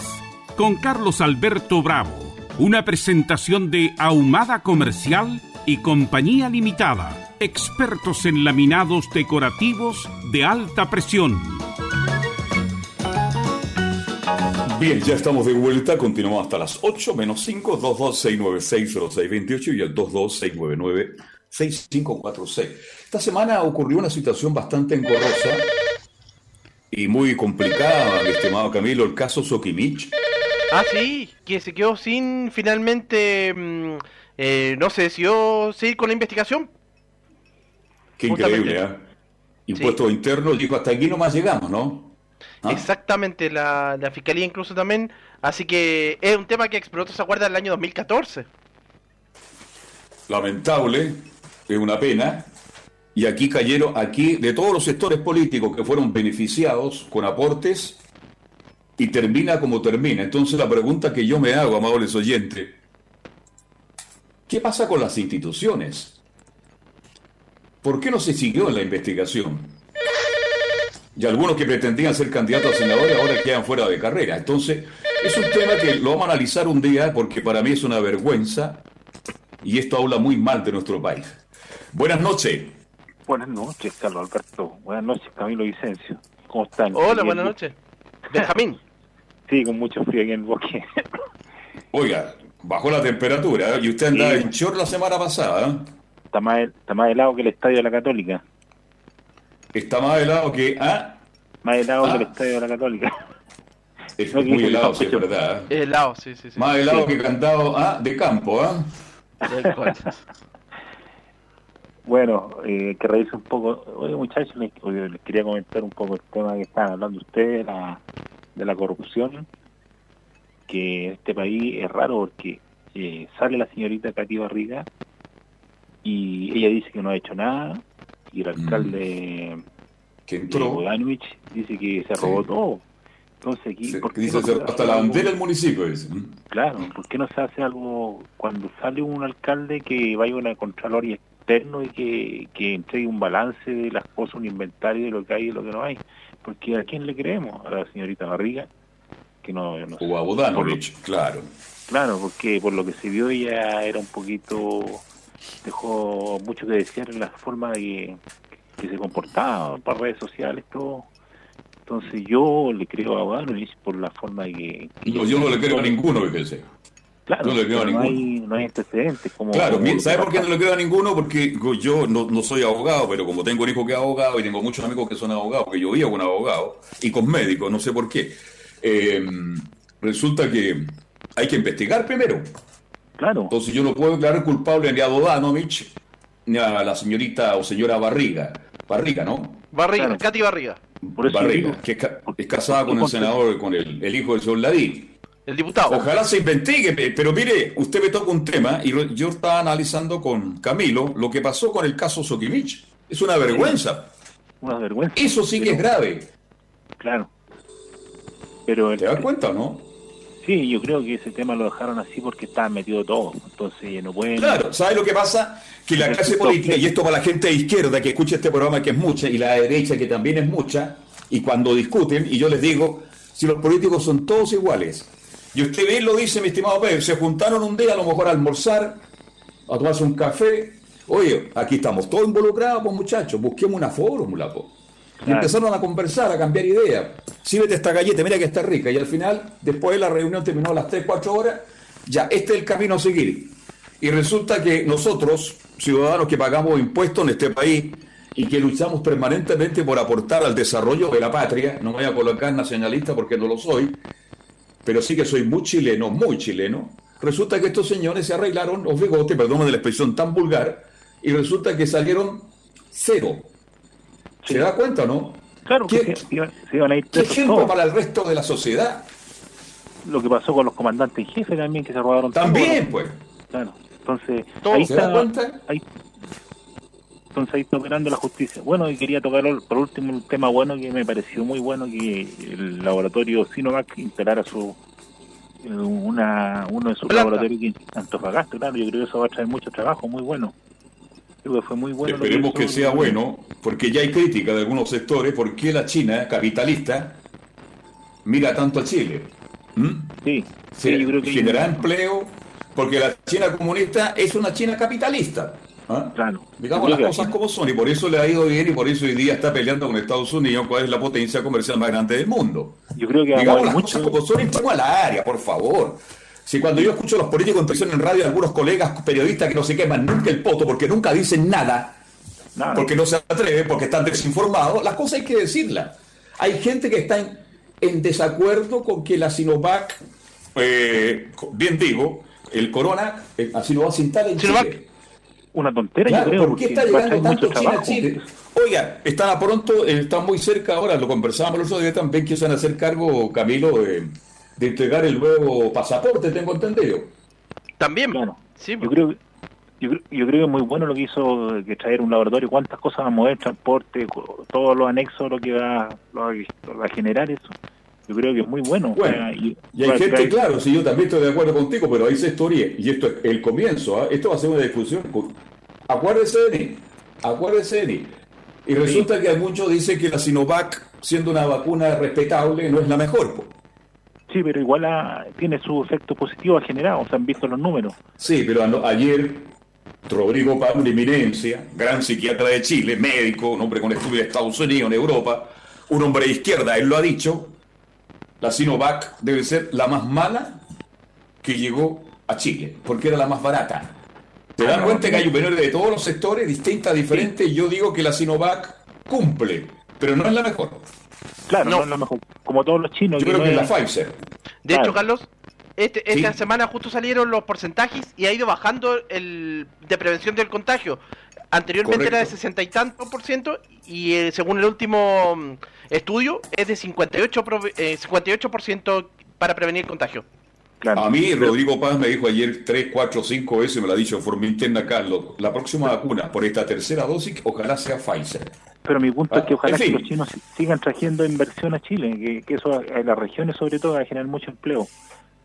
con Carlos Alberto Bravo una presentación de Ahumada Comercial y Compañía Limitada, expertos en laminados decorativos de alta presión. Bien, ya estamos de vuelta, continuamos hasta las 8 menos 5, 226960628 y el 226996546. Esta semana ocurrió una situación bastante engorrosa y muy complicada, mi estimado Camilo, el caso Sokimich Ah, sí, que se quedó sin finalmente. Mm, eh, no se decidió seguir con la investigación. Qué increíble, ¿eh? Impuestos internos, dijo, hasta aquí nomás llegamos, ¿no? ¿Ah? Exactamente, la, la, fiscalía incluso también. Así que es un tema que explotó, se acuerda, el año 2014. Lamentable, es una pena. Y aquí cayeron, aquí, de todos los sectores políticos que fueron beneficiados con aportes, y termina como termina. Entonces la pregunta que yo me hago, amables oyentes, ¿qué pasa con las instituciones? ¿Por qué no se siguió en la investigación? Y algunos que pretendían ser candidatos a senadores ahora quedan fuera de carrera. Entonces, es un tema que lo vamos a analizar un día porque para mí es una vergüenza y esto habla muy mal de nuestro país. Buenas noches. Buenas noches, Carlos Alberto. Buenas noches, Camilo Vicencio. ¿Cómo están? Hola, buenas noches. Benjamín. Sí, con mucho frío aquí en el bosque. Oiga, bajó la temperatura ¿eh? y usted andaba en short la semana pasada. ¿eh? Está, más, está más helado que el estadio de la Católica. Está más helado que... ¿ah? Más helado que el estadio de la Católica. Es muy helado, sí, es verdad. ¿eh? helado, sí, sí, sí. Más helado que cantado ¿ah? de campo, ¿ah? Bueno, eh, que reírse un poco. Oye, muchachos, les, les, quería comentar un poco el tema que estaban hablando ustedes, la, de la corrupción, que en este país es raro porque eh, sale la señorita Katy Barriga y ella dice que no ha hecho nada y el alcalde que entró. Bogdanovich dice que se robó todo. Entonces aquí... Se- ¿por qué dice no se- se hasta la bandera del municipio, dice. Claro, ¿por qué no se hace algo cuando sale un alcalde que vaya a una contraloría externo y que, que entregue un balance de las cosas, un inventario de lo que hay y lo que no hay? Porque ¿a quién le creemos? A la señorita Barriga, que no... no O a Bodanovich, claro. Claro, porque por lo que se vio ella era un poquito, dejó mucho que desear en la forma de que, que se comportaba para redes sociales, todo. Entonces yo le creo a Bogdanovich por la forma de que... No, yo no le creo a ninguno, fíjese. Claro, no le creo a pero no ninguno. hay, no hay antecedentes. Como, Claro, ¿sabe por qué no le creo a ninguno? Porque yo no, no soy abogado, pero como tengo un hijo que es abogado y tengo muchos amigos que son abogados, porque yo vivo con abogado y con médicos, no sé por qué. eh, resulta que hay que investigar primero. Claro. Entonces yo no puedo declarar culpable ni a Dodanovich ni a la señorita o señora Barriga. Barriga, ¿no? Barriga, Katy Barriga. Por eso Barriga, que es, ca- es casada con el senador, con el, el hijo del señor Ladí. El diputado. Ojalá se investigue, pe- pero mire, usted me toca un tema y yo estaba analizando con Camilo lo que pasó con el caso Sokimich. Es una vergüenza. Una vergüenza. Eso sí que es grave. Claro. Pero ¿Te das cuenta o no? Sí, yo creo que ese tema lo dejaron así porque estaba metido todo. Entonces no pueden... Claro, ¿sabe lo que pasa? Que la clase política, y esto para la gente de izquierda que escucha este programa que es mucha, y la de derecha que también es mucha, y cuando discuten, y yo les digo, si los políticos son todos iguales, y usted bien lo dice, mi estimado Pedro, se juntaron un día a lo mejor a almorzar, a tomarse un café, oye, aquí estamos todos involucrados, pues muchachos, busquemos una fórmula, pues. Y Claro. empezaron a conversar, a cambiar ideas. Sírvete esta galleta, mira que está rica. Y al final, después de la reunión terminó a las 3, 4 horas, ya, este es el camino a seguir. Y resulta que nosotros, ciudadanos que pagamos impuestos en este país y que luchamos permanentemente por aportar al desarrollo de la patria, no me voy a colocar nacionalista porque no lo soy, pero sí que soy muy chileno, muy chileno, resulta que estos señores se arreglaron los bigotes, perdón de la expresión tan vulgar, y resulta que salieron cero. ¿Se da cuenta o no? Claro, ¿Qué, que se, iban- se iban a ir qué ejemplo todos. para el resto de la sociedad? Lo que pasó con los comandantes en jefe también, que se robaron todo. También, pues. Claro. Entonces, Todo, ahí ¿se da está, cuenta? ahí- entonces ahí está operando la justicia. Bueno, y quería tocar por último un tema bueno que me pareció muy bueno, que el laboratorio Sinovac instalara su una uno de sus laboratorios aquí en Antofagasta, claro, yo creo que eso va a traer mucho trabajo, muy bueno. Creo que fue muy bueno. Esperemos hizo. que sea bueno, porque ya hay crítica de algunos sectores, por qué la China capitalista mira tanto a Chile. ¿Mm? Sí, sí, yo creo que hay- generará empleo, porque la China comunista es una China capitalista. ¿Ah? Claro. Digamos las cosas como son, y por eso le ha ido bien, y por eso hoy día está peleando con Estados Unidos, cuál es la potencia comercial más grande del mundo. Yo creo que vamos a Digamos las mucho- cosas como son y vamos a la área, por favor. Si cuando yo escucho a los políticos en televisión en radio, algunos colegas periodistas que no se queman nunca el poto porque nunca dicen nada, Nada. porque no se atreven, porque están desinformados, las cosas hay que decirlas. Hay gente que está en, en desacuerdo con que la Sinovac, eh, bien digo, el corona, eh, la Sinovac se instale en Chile. Una tontera, Claro, yo creo, ¿por qué está llegando tanto mucho China a trabajo. Chile? Oiga, están a pronto, eh, están muy cerca ahora, lo conversábamos el otro día también, que se van a hacer cargo, Camilo, de, de entregar el nuevo pasaporte, tengo entendido. También. Claro. Sí, Yo creo, yo, creo- yo creo que es muy bueno lo que hizo que traer un laboratorio, cuántas cosas va a mover, transporte, todos los anexos, lo que va, lo va, lo va a generar eso. Yo creo que es muy bueno. Bueno, O sea, y, Y hay gente, claro, si yo también estoy de acuerdo contigo, pero ahí se historia, y esto es el comienzo, ¿ah? esto va a ser una discusión. Acuérdese de mí, acuérdese de mí. Y resulta que muchos dicen que la Sinovac, siendo una vacuna respetable, no es la mejor. po. Sí, pero igual ha- tiene su efecto positivo ha generado, se han visto los números. Sí, pero ayer Rodrigo Pablo, una eminencia, gran psiquiatra de Chile, médico, un hombre con estudios de Estados Unidos, en Europa, un hombre de izquierda, él lo ha dicho, la Sinovac debe ser la más mala que llegó a Chile, porque era la más barata. ¿Te das Ah, no, cuenta que hay opiniones de todos los sectores, distintas, diferentes? y Yo digo que la Sinovac cumple, pero no es la mejor. Claro, no, es lo mejor. Como todos los chinos. Yo creo no que es la Pfizer. De Claro. hecho, Carlos, este, esta Sí. semana justo salieron los porcentajes y ha ido bajando el de prevención del contagio. Anteriormente era de. 60 y tanto por ciento y eh, según el último mm, estudio es de 58, prove- eh, 58% para prevenir contagio. A mí, Rodrigo Paz me dijo ayer tres, cuatro, cinco veces, me lo ha dicho en forma interna, Carlos, la próxima vacuna por esta tercera dosis, ojalá sea Pfizer. Pero mi punto es que Ah, ojalá en fin. que los chinos sigan trayendo inversión a Chile, que, que eso en las regiones sobre todo va a generar mucho empleo.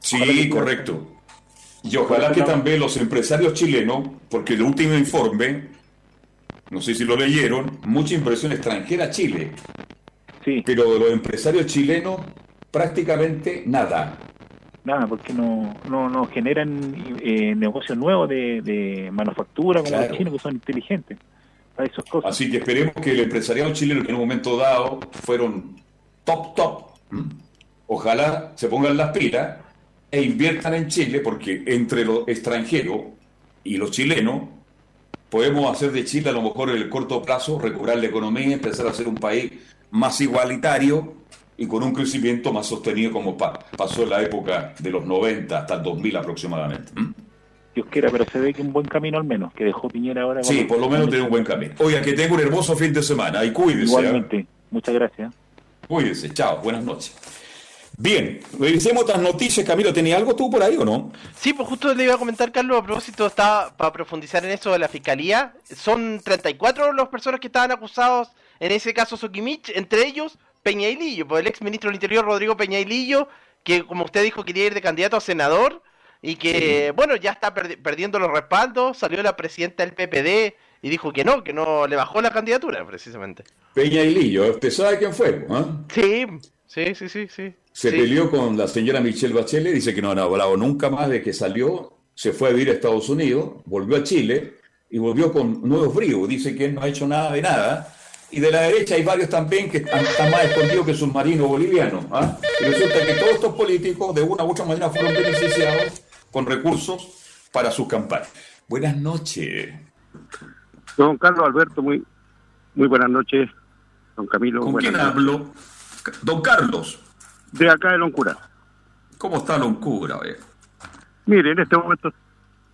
Sí, que- correcto. Y ojalá que también los empresarios chilenos, porque el último informe, no sé si lo leyeron, mucha inversión extranjera a Chile. Sí. Pero de los empresarios chilenos, prácticamente nada. Nada, porque no, no, no generan eh, negocios nuevos de, de manufactura como Claro. los chinos que son inteligentes para esas cosas. Así que esperemos que el empresariado chileno, que en un momento dado fueron top, top, ojalá se pongan las pilas e inviertan en Chile, porque entre los extranjeros y los chilenos podemos hacer de Chile a lo mejor en el corto plazo, recobrar la economía, empezar a ser un país más igualitario y con un crecimiento más sostenido como pa- pasó en la época de los 90 hasta el 2000 aproximadamente. ¿m? Dios quiera, pero se ve que un buen camino al menos, que dejó Piñera ahora. Sí, por lo menos tiene un buen camino. Oiga, que tenga un hermoso fin de semana y cuídese. ¿eh? Igualmente, muchas gracias. Cuídense, chao, buenas noches. Bien, revisemos otras noticias. Camilo, ¿tenía algo tú por ahí o no? Sí, pues justo le iba a comentar, Carlos, a propósito, estaba para profundizar en eso de la fiscalía. Son 34 las personas que estaban acusados en ese caso Sokimich, entre ellos Peña y Lillo, pues el ex ministro del Interior Rodrigo Peña y Lillo, que como usted dijo quería ir de candidato a senador y que, bueno, ya está perdi- perdiendo los respaldos, salió la presidenta del PPD y dijo que no, que no le bajó la candidatura, precisamente. Peña y Lillo, ¿usted sabe quién fue? ah? Sí, sí, sí, sí, sí. Se Sí. peleó con la señora Michelle Bachelet, dice que no han hablado nunca más de que salió, se fue a vivir a Estados Unidos, volvió a Chile y volvió con nuevos bríos. Dice que él no ha hecho nada de nada. Y de la derecha hay varios también que están, están más escondidos que submarinos bolivianos. ¿ah? Y resulta que todos estos políticos de una u otra manera fueron beneficiados con recursos para sus campañas. Buenas noches. Don Carlos Alberto, muy, muy buenas noches. Don Camilo, ¿Con quién noches. hablo? Don Carlos. De acá de Loncura. ¿Cómo está Loncura? eh? Mire, en este momento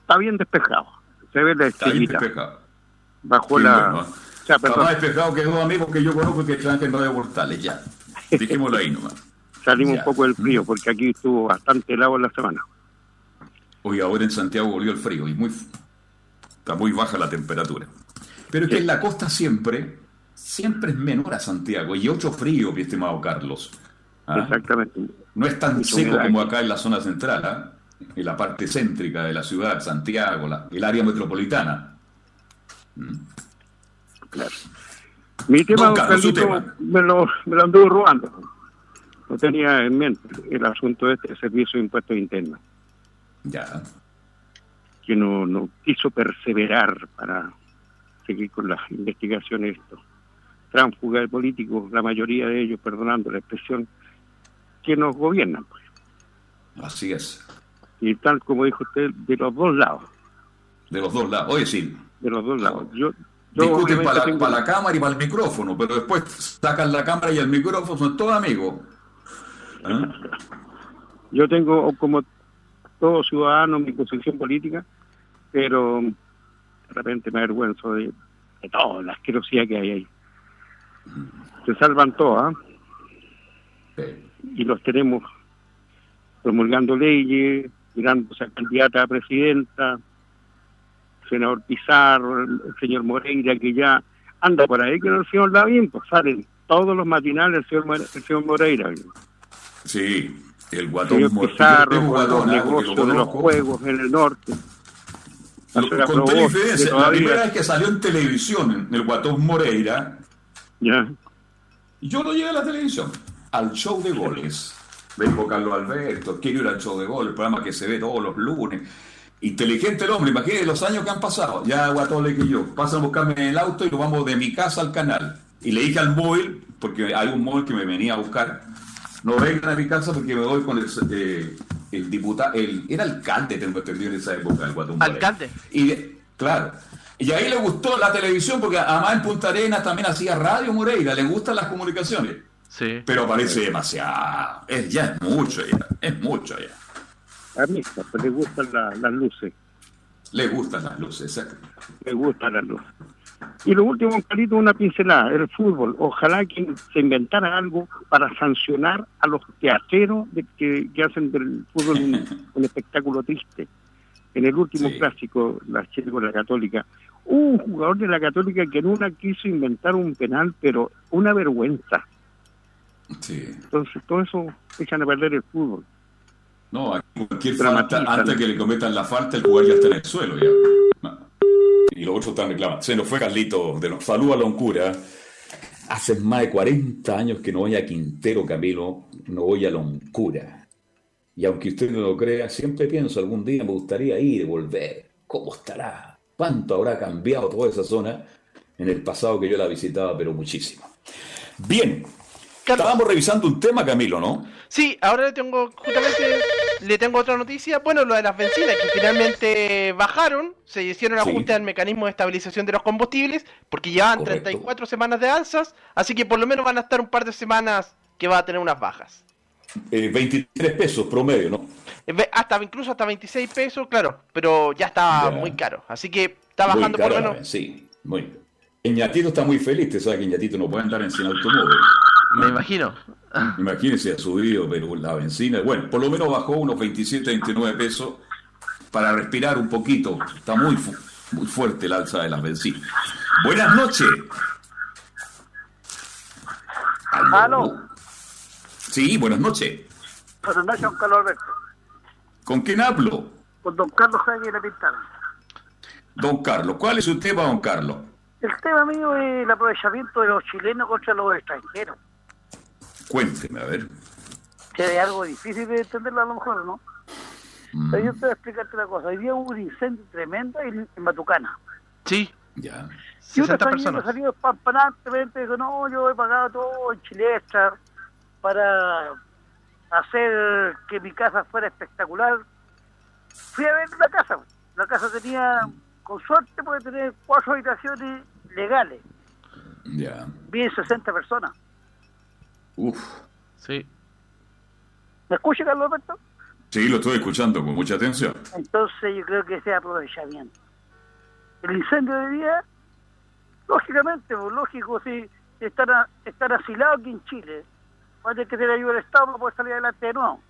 está bien despejado. Se ve la Está bien estrellita. despejado. Bajo Qué la... bueno. O sea, perdón, más despejado que dos amigos que yo conozco que trabajan en Radio Portales, ya. Dejémoslo ahí nomás. salimos Ya. un poco del frío porque aquí estuvo bastante helado en la semana. Hoy ahora en Santiago volvió el frío y muy está muy baja la temperatura. Pero es que en la costa siempre, siempre es menor a Santiago y otro frío, mi estimado Carlos. ¿Ah? Exactamente. No es tan Mucho seco como acá en la zona central, ¿ah? en la parte céntrica de la ciudad, Santiago, la- el área metropolitana. Claro. Mi tema, Don Carlos, Carlito, tema. me lo, me lo anduvo robando. No tenía en mente el asunto este de servicio de impuestos internos, Ya. que no, no quiso perseverar para seguir con las investigaciones. Esto. Tránsfuga de políticos, la mayoría de ellos, perdonando la expresión, que nos gobiernan. pues. Así es. Y tal como dijo usted, de los dos lados. De los dos lados. Oye, sí. De los dos lados. Yo Discuten para la, cámara y para el micrófono, pero después sacan la cámara y el micrófono, son todos amigos. ¿Ah? Yo tengo, como todo ciudadano, mi posición política, pero de repente me avergüenzo de, de toda la asquerosidad que hay ahí. Se salvan todas, ¿ah? y los tenemos promulgando leyes, mirándose a candidata a presidenta, senador Pizarro, el, el señor Moreira, que ya anda por ahí, que no el señor Lavín, pues salen todos los matinales el señor, More- el señor Moreira. Sí, el guatón señor Mor- Pizarro con guatón, negocios lo de los juegos en el norte. Lo- señora Conté la primera vez que salió en televisión el guatón Moreira, Ya. yo lo llevé a la televisión, al show de goles. Vengo Carlos Alberto, quiero ir al show de goles, el programa que se ve todos los lunes. Inteligente el hombre, imagínate los años que han pasado. Ya guatón le que yo, pasan a buscarme en el auto y nos vamos de mi casa al canal. Y le dije al móvil, porque hay un móvil que me venía a buscar, no vengan a mi casa porque me voy con el, eh, el diputado, el, era alcalde, tengo entendido en esa época, el Moreira. Alcalde. Y claro. Y ahí le gustó la televisión, porque además en Punta Arenas también hacía radio Moreira, le gustan las comunicaciones. Sí. Pero parece demasiado. Es, ya es mucho ya. Es mucho ya. A mí pues, le gustan la- las luces, Le gustan las luces, exacto. le gustan las luces. Y lo último, Carlito, una pincelada, el fútbol. Ojalá que se inventara algo para sancionar a los teatreros de que, que hacen del fútbol un, un espectáculo triste. En el último clásico, la Chile con la Católica, hubo un jugador de la Católica que en una quiso inventar un penal, pero una vergüenza. Sí. Entonces, todo eso echan a perder el fútbol. No, aquí cualquier falta, antes que le cometan la falta, el jugador ya está en el suelo. Ya. Y los otros están reclamando. Se nos fue Carlito. De los, saludos a Loncura. Hace más de 40 años que no voy a Quintero, Camilo. No voy a Loncura. Y aunque usted no lo crea, siempre pienso, algún día me gustaría ir y volver. ¿Cómo estará? ¿Cuánto habrá cambiado toda esa zona en el pasado que yo la visitaba, pero muchísimo? Bien. Estábamos revisando un tema, Camilo, ¿no? Sí, ahora le tengo justamente le tengo otra noticia. Bueno, lo de las bencinas que finalmente bajaron, se hicieron Sí. ajustes al mecanismo de estabilización de los combustibles, porque llevaban Correcto. 34 semanas de alzas, así que por lo menos van a estar un par de semanas que va a tener unas bajas. Eh, 23 pesos promedio, ¿no? Eh, Hasta incluso hasta 26 pesos, claro, pero ya está Ya. muy caro, así que está bajando por lo cara, menos. Sí, muy bien. Ñatito está muy feliz, te sabe que Ñatito no puede andar en sin automóvil. Me imagino. Imagínense, ha subido pero la benzina. Bueno, por lo menos bajó unos 27, 29 pesos para respirar un poquito. Está muy, fu- muy fuerte el alza de las bencinas. Buenas noches. Aló. Sí, buenas noches. Buenas noches, don Carlos Alberto. ¿Con quién hablo? Con don Carlos Jaime de la Pintana. Don Carlos. ¿Cuál es su tema, don Carlos? El tema mío es el aprovechamiento de los chilenos contra los extranjeros. Cuénteme, a ver. Que es algo difícil de entenderlo a lo mejor, ¿no? Mm. Pero yo te voy a explicarte una cosa. Hoy día hubo un incendio tremendo en, en Matucana. Sí. Ya. Y 60 extranjero salió espampanantemente dijo, no, yo he pagado todo en Chile Extra para hacer que mi casa fuera espectacular. Fui a ver la casa. La casa tenía, con suerte, puede tener cuatro habitaciones legales. Ya. Bien 60 personas. Uf. Sí. ¿Me escucha, Carlos Alberto? Sí, lo estoy escuchando con mucha atención. Entonces yo creo que ese aprovechamiento. El incendio de día, lógicamente, pues, lógico, si están, a- están asilados aquí en Chile, va a tener que tener ayuda del Estado para poder salir adelante de nuevo.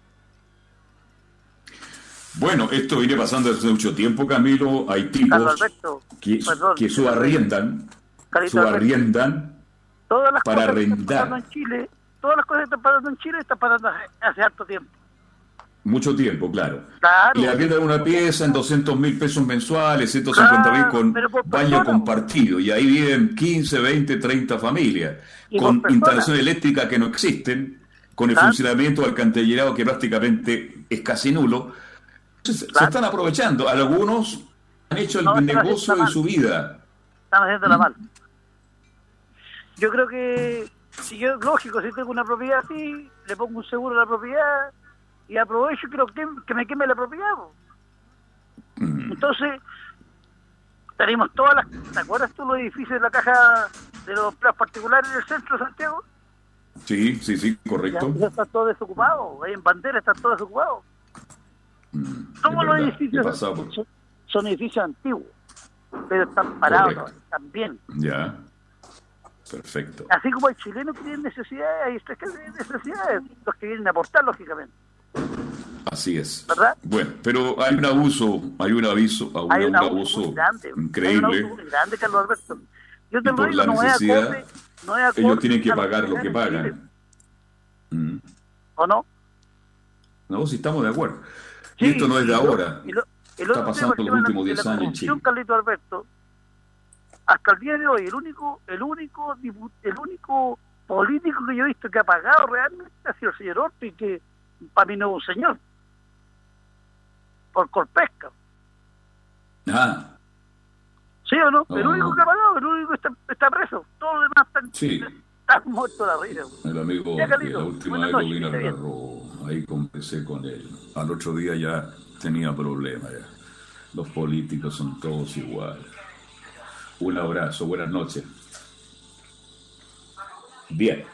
Bueno, esto viene pasando desde mucho tiempo, Camilo. Hay tipos Alberto, que, perdón, que subarriendan, Carlito Alberto, subarriendan todas las para cosas que están arrendar. en Chile, todas las cosas que están pasando en Chile están pasando hace, hace harto tiempo. mucho tiempo, claro. Claro. Le arriendan una pieza en 200 mil pesos mensuales, 150 mil con baño compartido. Y ahí viven 15, 20, 30 familias con instalaciones eléctricas que no existen, con el Claro. funcionamiento del alcantarillado que prácticamente es casi nulo. Entonces, Se están aprovechando. Algunos han hecho el No, negocio de su vida. Están haciendo ¿Mm? la mal. Yo creo que, si yo, lógico, si tengo una propiedad así, le pongo un seguro a la propiedad y aprovecho que, lo quem- que me queme la propiedad. Mm. Entonces, tenemos todas las. ¿Te acuerdas tú los edificios de la caja de los empleados particulares en el centro de Santiago? Sí, sí, sí, correcto. Ya, ya están todos desocupados. Ahí en bandera están todos desocupados. Todos los verdad, edificios son, son edificios antiguos, pero están parados, bien. Ya. Perfecto. Así como hay chilenos que tienen necesidades, hay que tienen necesidades, los que vienen a aportar, lógicamente. Así es. ¿Verdad? Bueno, pero hay un abuso, hay un aviso, Hay un abuso muy grande. Hay un increíble. abuso muy grande, Carlos Alberto. Yo te lo digo, la no es necesidad, acorde, no es acorde Ellos tienen que pagar lo que pagan. Mm. ¿O no? No, si estamos de acuerdo. Sí, y esto no es de ahora. lo- Está pasando los últimos de 10 la años en Chile. Carlito Alberto, hasta el día de hoy, el único, el único, el único político que yo he visto que ha pagado realmente ha sido el señor Orpi, que para mí no es un señor, por Corpesca. Ah, ¿Sí o no? El Oh. único que ha pagado, el único que está, está preso. Todos los demás están, sí. están muertos la risa. El amigo Ya, de Carlito, la última vez noches, lo vine a que esté bien. agarró. Ahí conversé con él. Al otro día ya tenía problemas. ya. Los políticos son todos iguales. Un abrazo, buenas noches. Bien.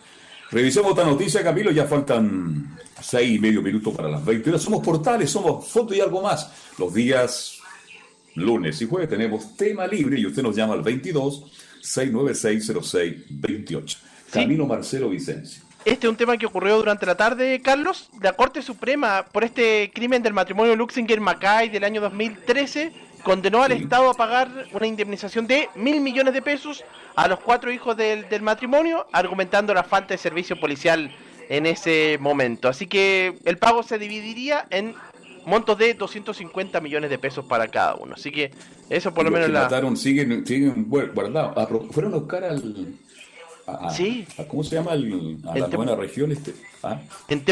Revisemos otra noticia, Camilo. Ya faltan seis y medio minutos para las 20 horas. Somos portales, somos foto y algo más. Los días lunes y jueves tenemos tema libre y usted nos llama al 22 696 0628. Camilo Marcelo Vicencio. Este es un tema que ocurrió durante la tarde, Carlos. La Corte Suprema, por este crimen del matrimonio Luxinger-Mackay del año 2013, condenó al Estado a pagar una indemnización de mil millones de pesos a los cuatro hijos del, del matrimonio, argumentando la falta de servicio policial en ese momento. Así que el pago se dividiría en montos de 250 millones de pesos para cada uno. Así que eso por lo menos la... mataron siguen, siguen guar- guardados. Ah, fueron a buscar al. a- Sí. a- ¿Cómo se llama? el- a En la buena región. Este, ¿ah? En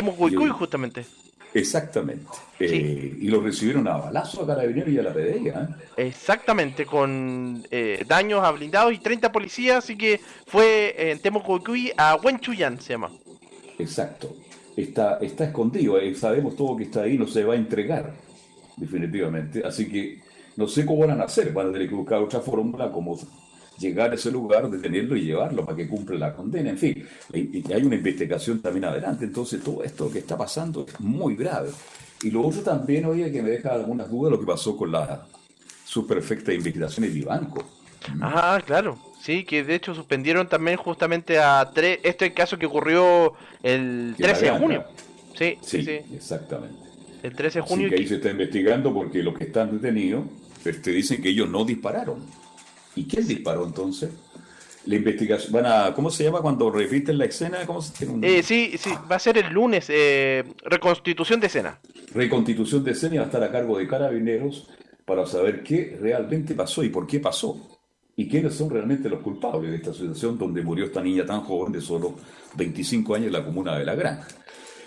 Y- justamente. Exactamente. Eh, y lo recibieron a balazo a Carabineros y a la PDI. ¿ah? Exactamente, con eh, daños a blindados y 30 policías, así que fue eh, en Temucuicuy a Huenchuyan, se llama. Exacto. Está, está escondido. eh, sabemos todo que está ahí. No se va a entregar. Definitivamente. Así que no sé cómo van a hacer. Van a tener que buscar otra fórmula como llegar a ese lugar, detenerlo y llevarlo para que cumpla la condena. En fin, hay una investigación también adelante. Entonces, todo esto que está pasando es muy grave. Y lo otro también, oye, que me deja algunas dudas lo que pasó con la superfecta de investigaciones de Banco. Ah, claro. Sí, que de hecho suspendieron también justamente a tres. Este caso que ocurrió el Que la 13 de junio. Sí, sí, Sí, sí. exactamente. El 13 de junio. que ahí se está investigando porque los que están detenidos este, dicen que ellos no dispararon. ¿Y quién disparó entonces? La investigación, van a, ¿cómo se llama cuando repiten la escena? ¿Cómo se tiene un- Eh, sí, sí, va a ser el lunes. Eh, reconstitución de escena. Reconstitución de escena y va a estar a cargo de carabineros para saber qué realmente pasó y por qué pasó. Y quiénes son realmente los culpables de esta situación donde murió esta niña tan joven de solo 25 años en la comuna de La Granja.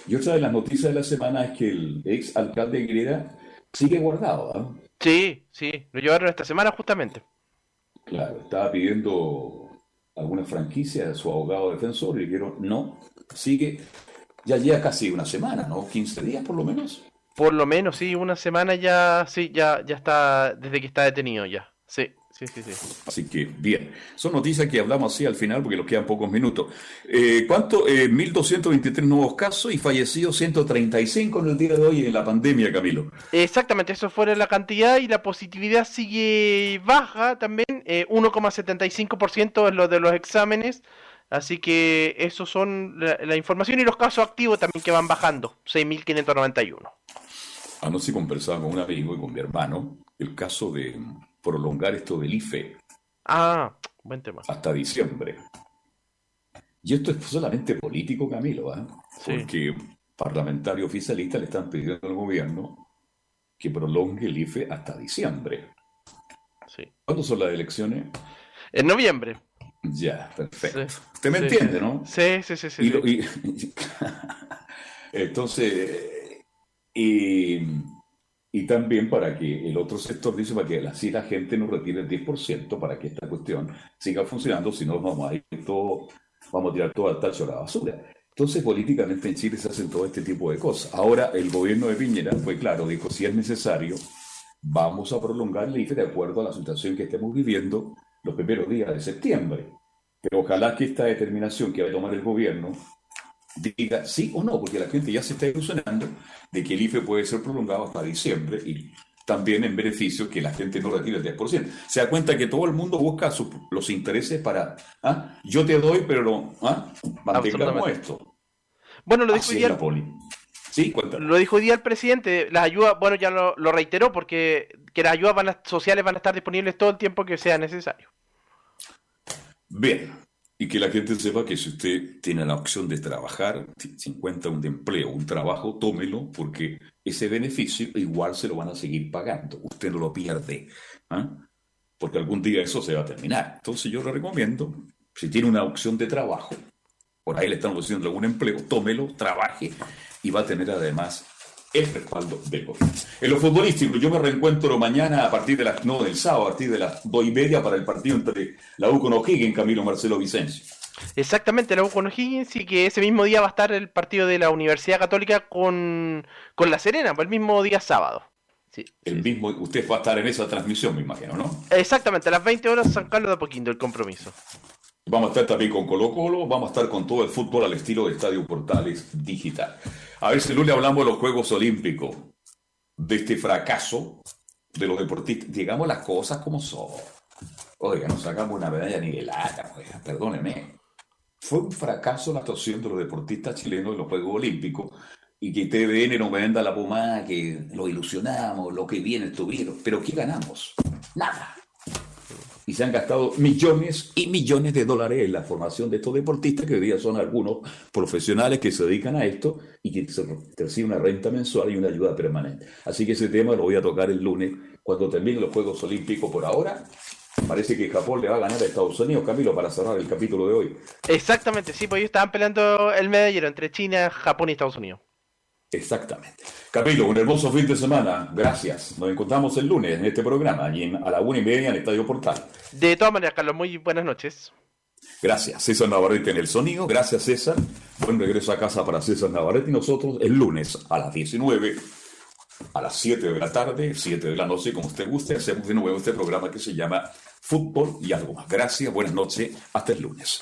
Y otra de las noticias de la semana es que el ex alcalde de Guerrera sigue guardado. ¿ah? Sí, sí, lo llevaron esta semana justamente. Claro, estaba pidiendo alguna franquicia de su abogado defensor y dijeron, no, sigue, ya lleva casi una semana, ¿no? 15 días por lo menos. Por lo menos, sí, una semana ya, sí, ya, ya está, desde que está detenido ya. Sí, sí, sí, sí. Así que, bien, son noticias que hablamos así al final porque nos quedan pocos minutos. Eh, ¿Cuánto? Eh, 1.223 nuevos casos y fallecidos 135 en el día de hoy en la pandemia, Camilo. Exactamente, eso fue la cantidad y la positividad sigue baja también, eh, 1,75% es lo de los exámenes, así que eso son la, la información y los casos activos también que van bajando, 6.591. Anoche conversaba con un amigo y con mi hermano el caso de prolongar esto del IFE Ah, buen tema. hasta diciembre. Y esto es solamente político, Camilo, ¿ah? Sí. porque parlamentarios oficialistas le están pidiendo al gobierno que prolongue el IFE hasta diciembre. Sí. ¿Cuándo son las elecciones? En noviembre. Ya, perfecto. Sí. ¿Usted me Sí. entiende, no? Sí, sí, sí, sí. Y sí. lo- y- entonces, y, y también para que el otro sector dice para que así la gente no retire el 10% para que esta cuestión siga funcionando, si no vamos a ir todo, vamos a tirar todo al tacho a la basura. Entonces, políticamente en Chile se hacen todo este tipo de cosas. Ahora, el gobierno de Piñera fue claro, dijo, si es necesario, vamos a prolongar el IFE de acuerdo a la situación que estemos viviendo los primeros días de septiembre. Pero ojalá que esta determinación que va a tomar el gobierno diga sí o no, porque la gente ya se está ilusionando de que el IFE puede ser prolongado hasta diciembre y también en beneficio que la gente no retire el 10%. Se da cuenta que todo el mundo busca sus- los intereses para, ¿ah? yo te doy, pero no, ¿ah? mantengamos esto. Bueno, lo dijo hoy día. Sí, cuéntame. lo dijo hoy día el presidente, las ayudas, bueno, ya lo, lo reiteró porque que las ayudas van a- sociales van a estar disponibles todo el tiempo que sea necesario. Bien, y que la gente sepa que si usted tiene la opción de trabajar, si encuentra un empleo, un trabajo, tómelo, porque ese beneficio igual se lo van a seguir pagando. Usted no lo pierde, ¿ah? porque algún día eso se va a terminar. Entonces yo le recomiendo, si tiene una opción de trabajo, por ahí le están ofreciendo algún empleo, tómelo, trabaje y va a tener además el respaldo del gobierno. En lo futbolístico, yo me reencuentro mañana a partir de las, no, del sábado, a partir de las dos y media para el partido entre la U con O'Higgins, Camilo Marcelo Vicencio. Exactamente, la U con O'Higgins y que ese mismo día va a estar el partido de la Universidad Católica con, con La Serena, pues el mismo día sábado. Sí, El mismo, usted va a estar en esa transmisión, me imagino, ¿no? Exactamente, a las 20 horas San Carlos de Apoquindo, el compromiso. Vamos a estar también con Colo Colo, vamos a estar con todo el fútbol al estilo de Estadio Portales Digital. A ver si lunes hablamos de los Juegos Olímpicos, de este fracaso de los deportistas, digamos las cosas como son. Oiga, nos sacamos una medalla nivelada, oiga, perdóneme. Fue un fracaso la actuación de los deportistas chilenos en los Juegos Olímpicos y que TVN nos venda la pomada, que lo ilusionamos, lo que viene estuvieron. Pero ¿qué ganamos? Nada. Y se han gastado millones y millones de dólares en la formación de estos deportistas, que hoy día son algunos profesionales que se dedican a esto y que reciben una renta mensual y una ayuda permanente. Así que ese tema lo voy a tocar el lunes, cuando terminen los Juegos Olímpicos por ahora. Parece que Japón le va a ganar a Estados Unidos, Camilo, para cerrar el capítulo de hoy. Exactamente, sí, pues ellos estaban peleando el medallero entre China, Japón y Estados Unidos. Exactamente. Camilo, un hermoso fin de semana. Gracias. Nos encontramos el lunes en este programa, allí en- a la una y media en el Estadio Portal. De todas maneras, Carlos, muy buenas noches. Gracias, César Navarrete en el sonido. Gracias, César. Buen regreso a casa para César Navarrete y nosotros el lunes a las 19, a las 7 de la tarde, 7 de la noche, como usted guste, hacemos de nuevo este programa que se llama Fútbol y algo más. Gracias, buenas noches, hasta el lunes.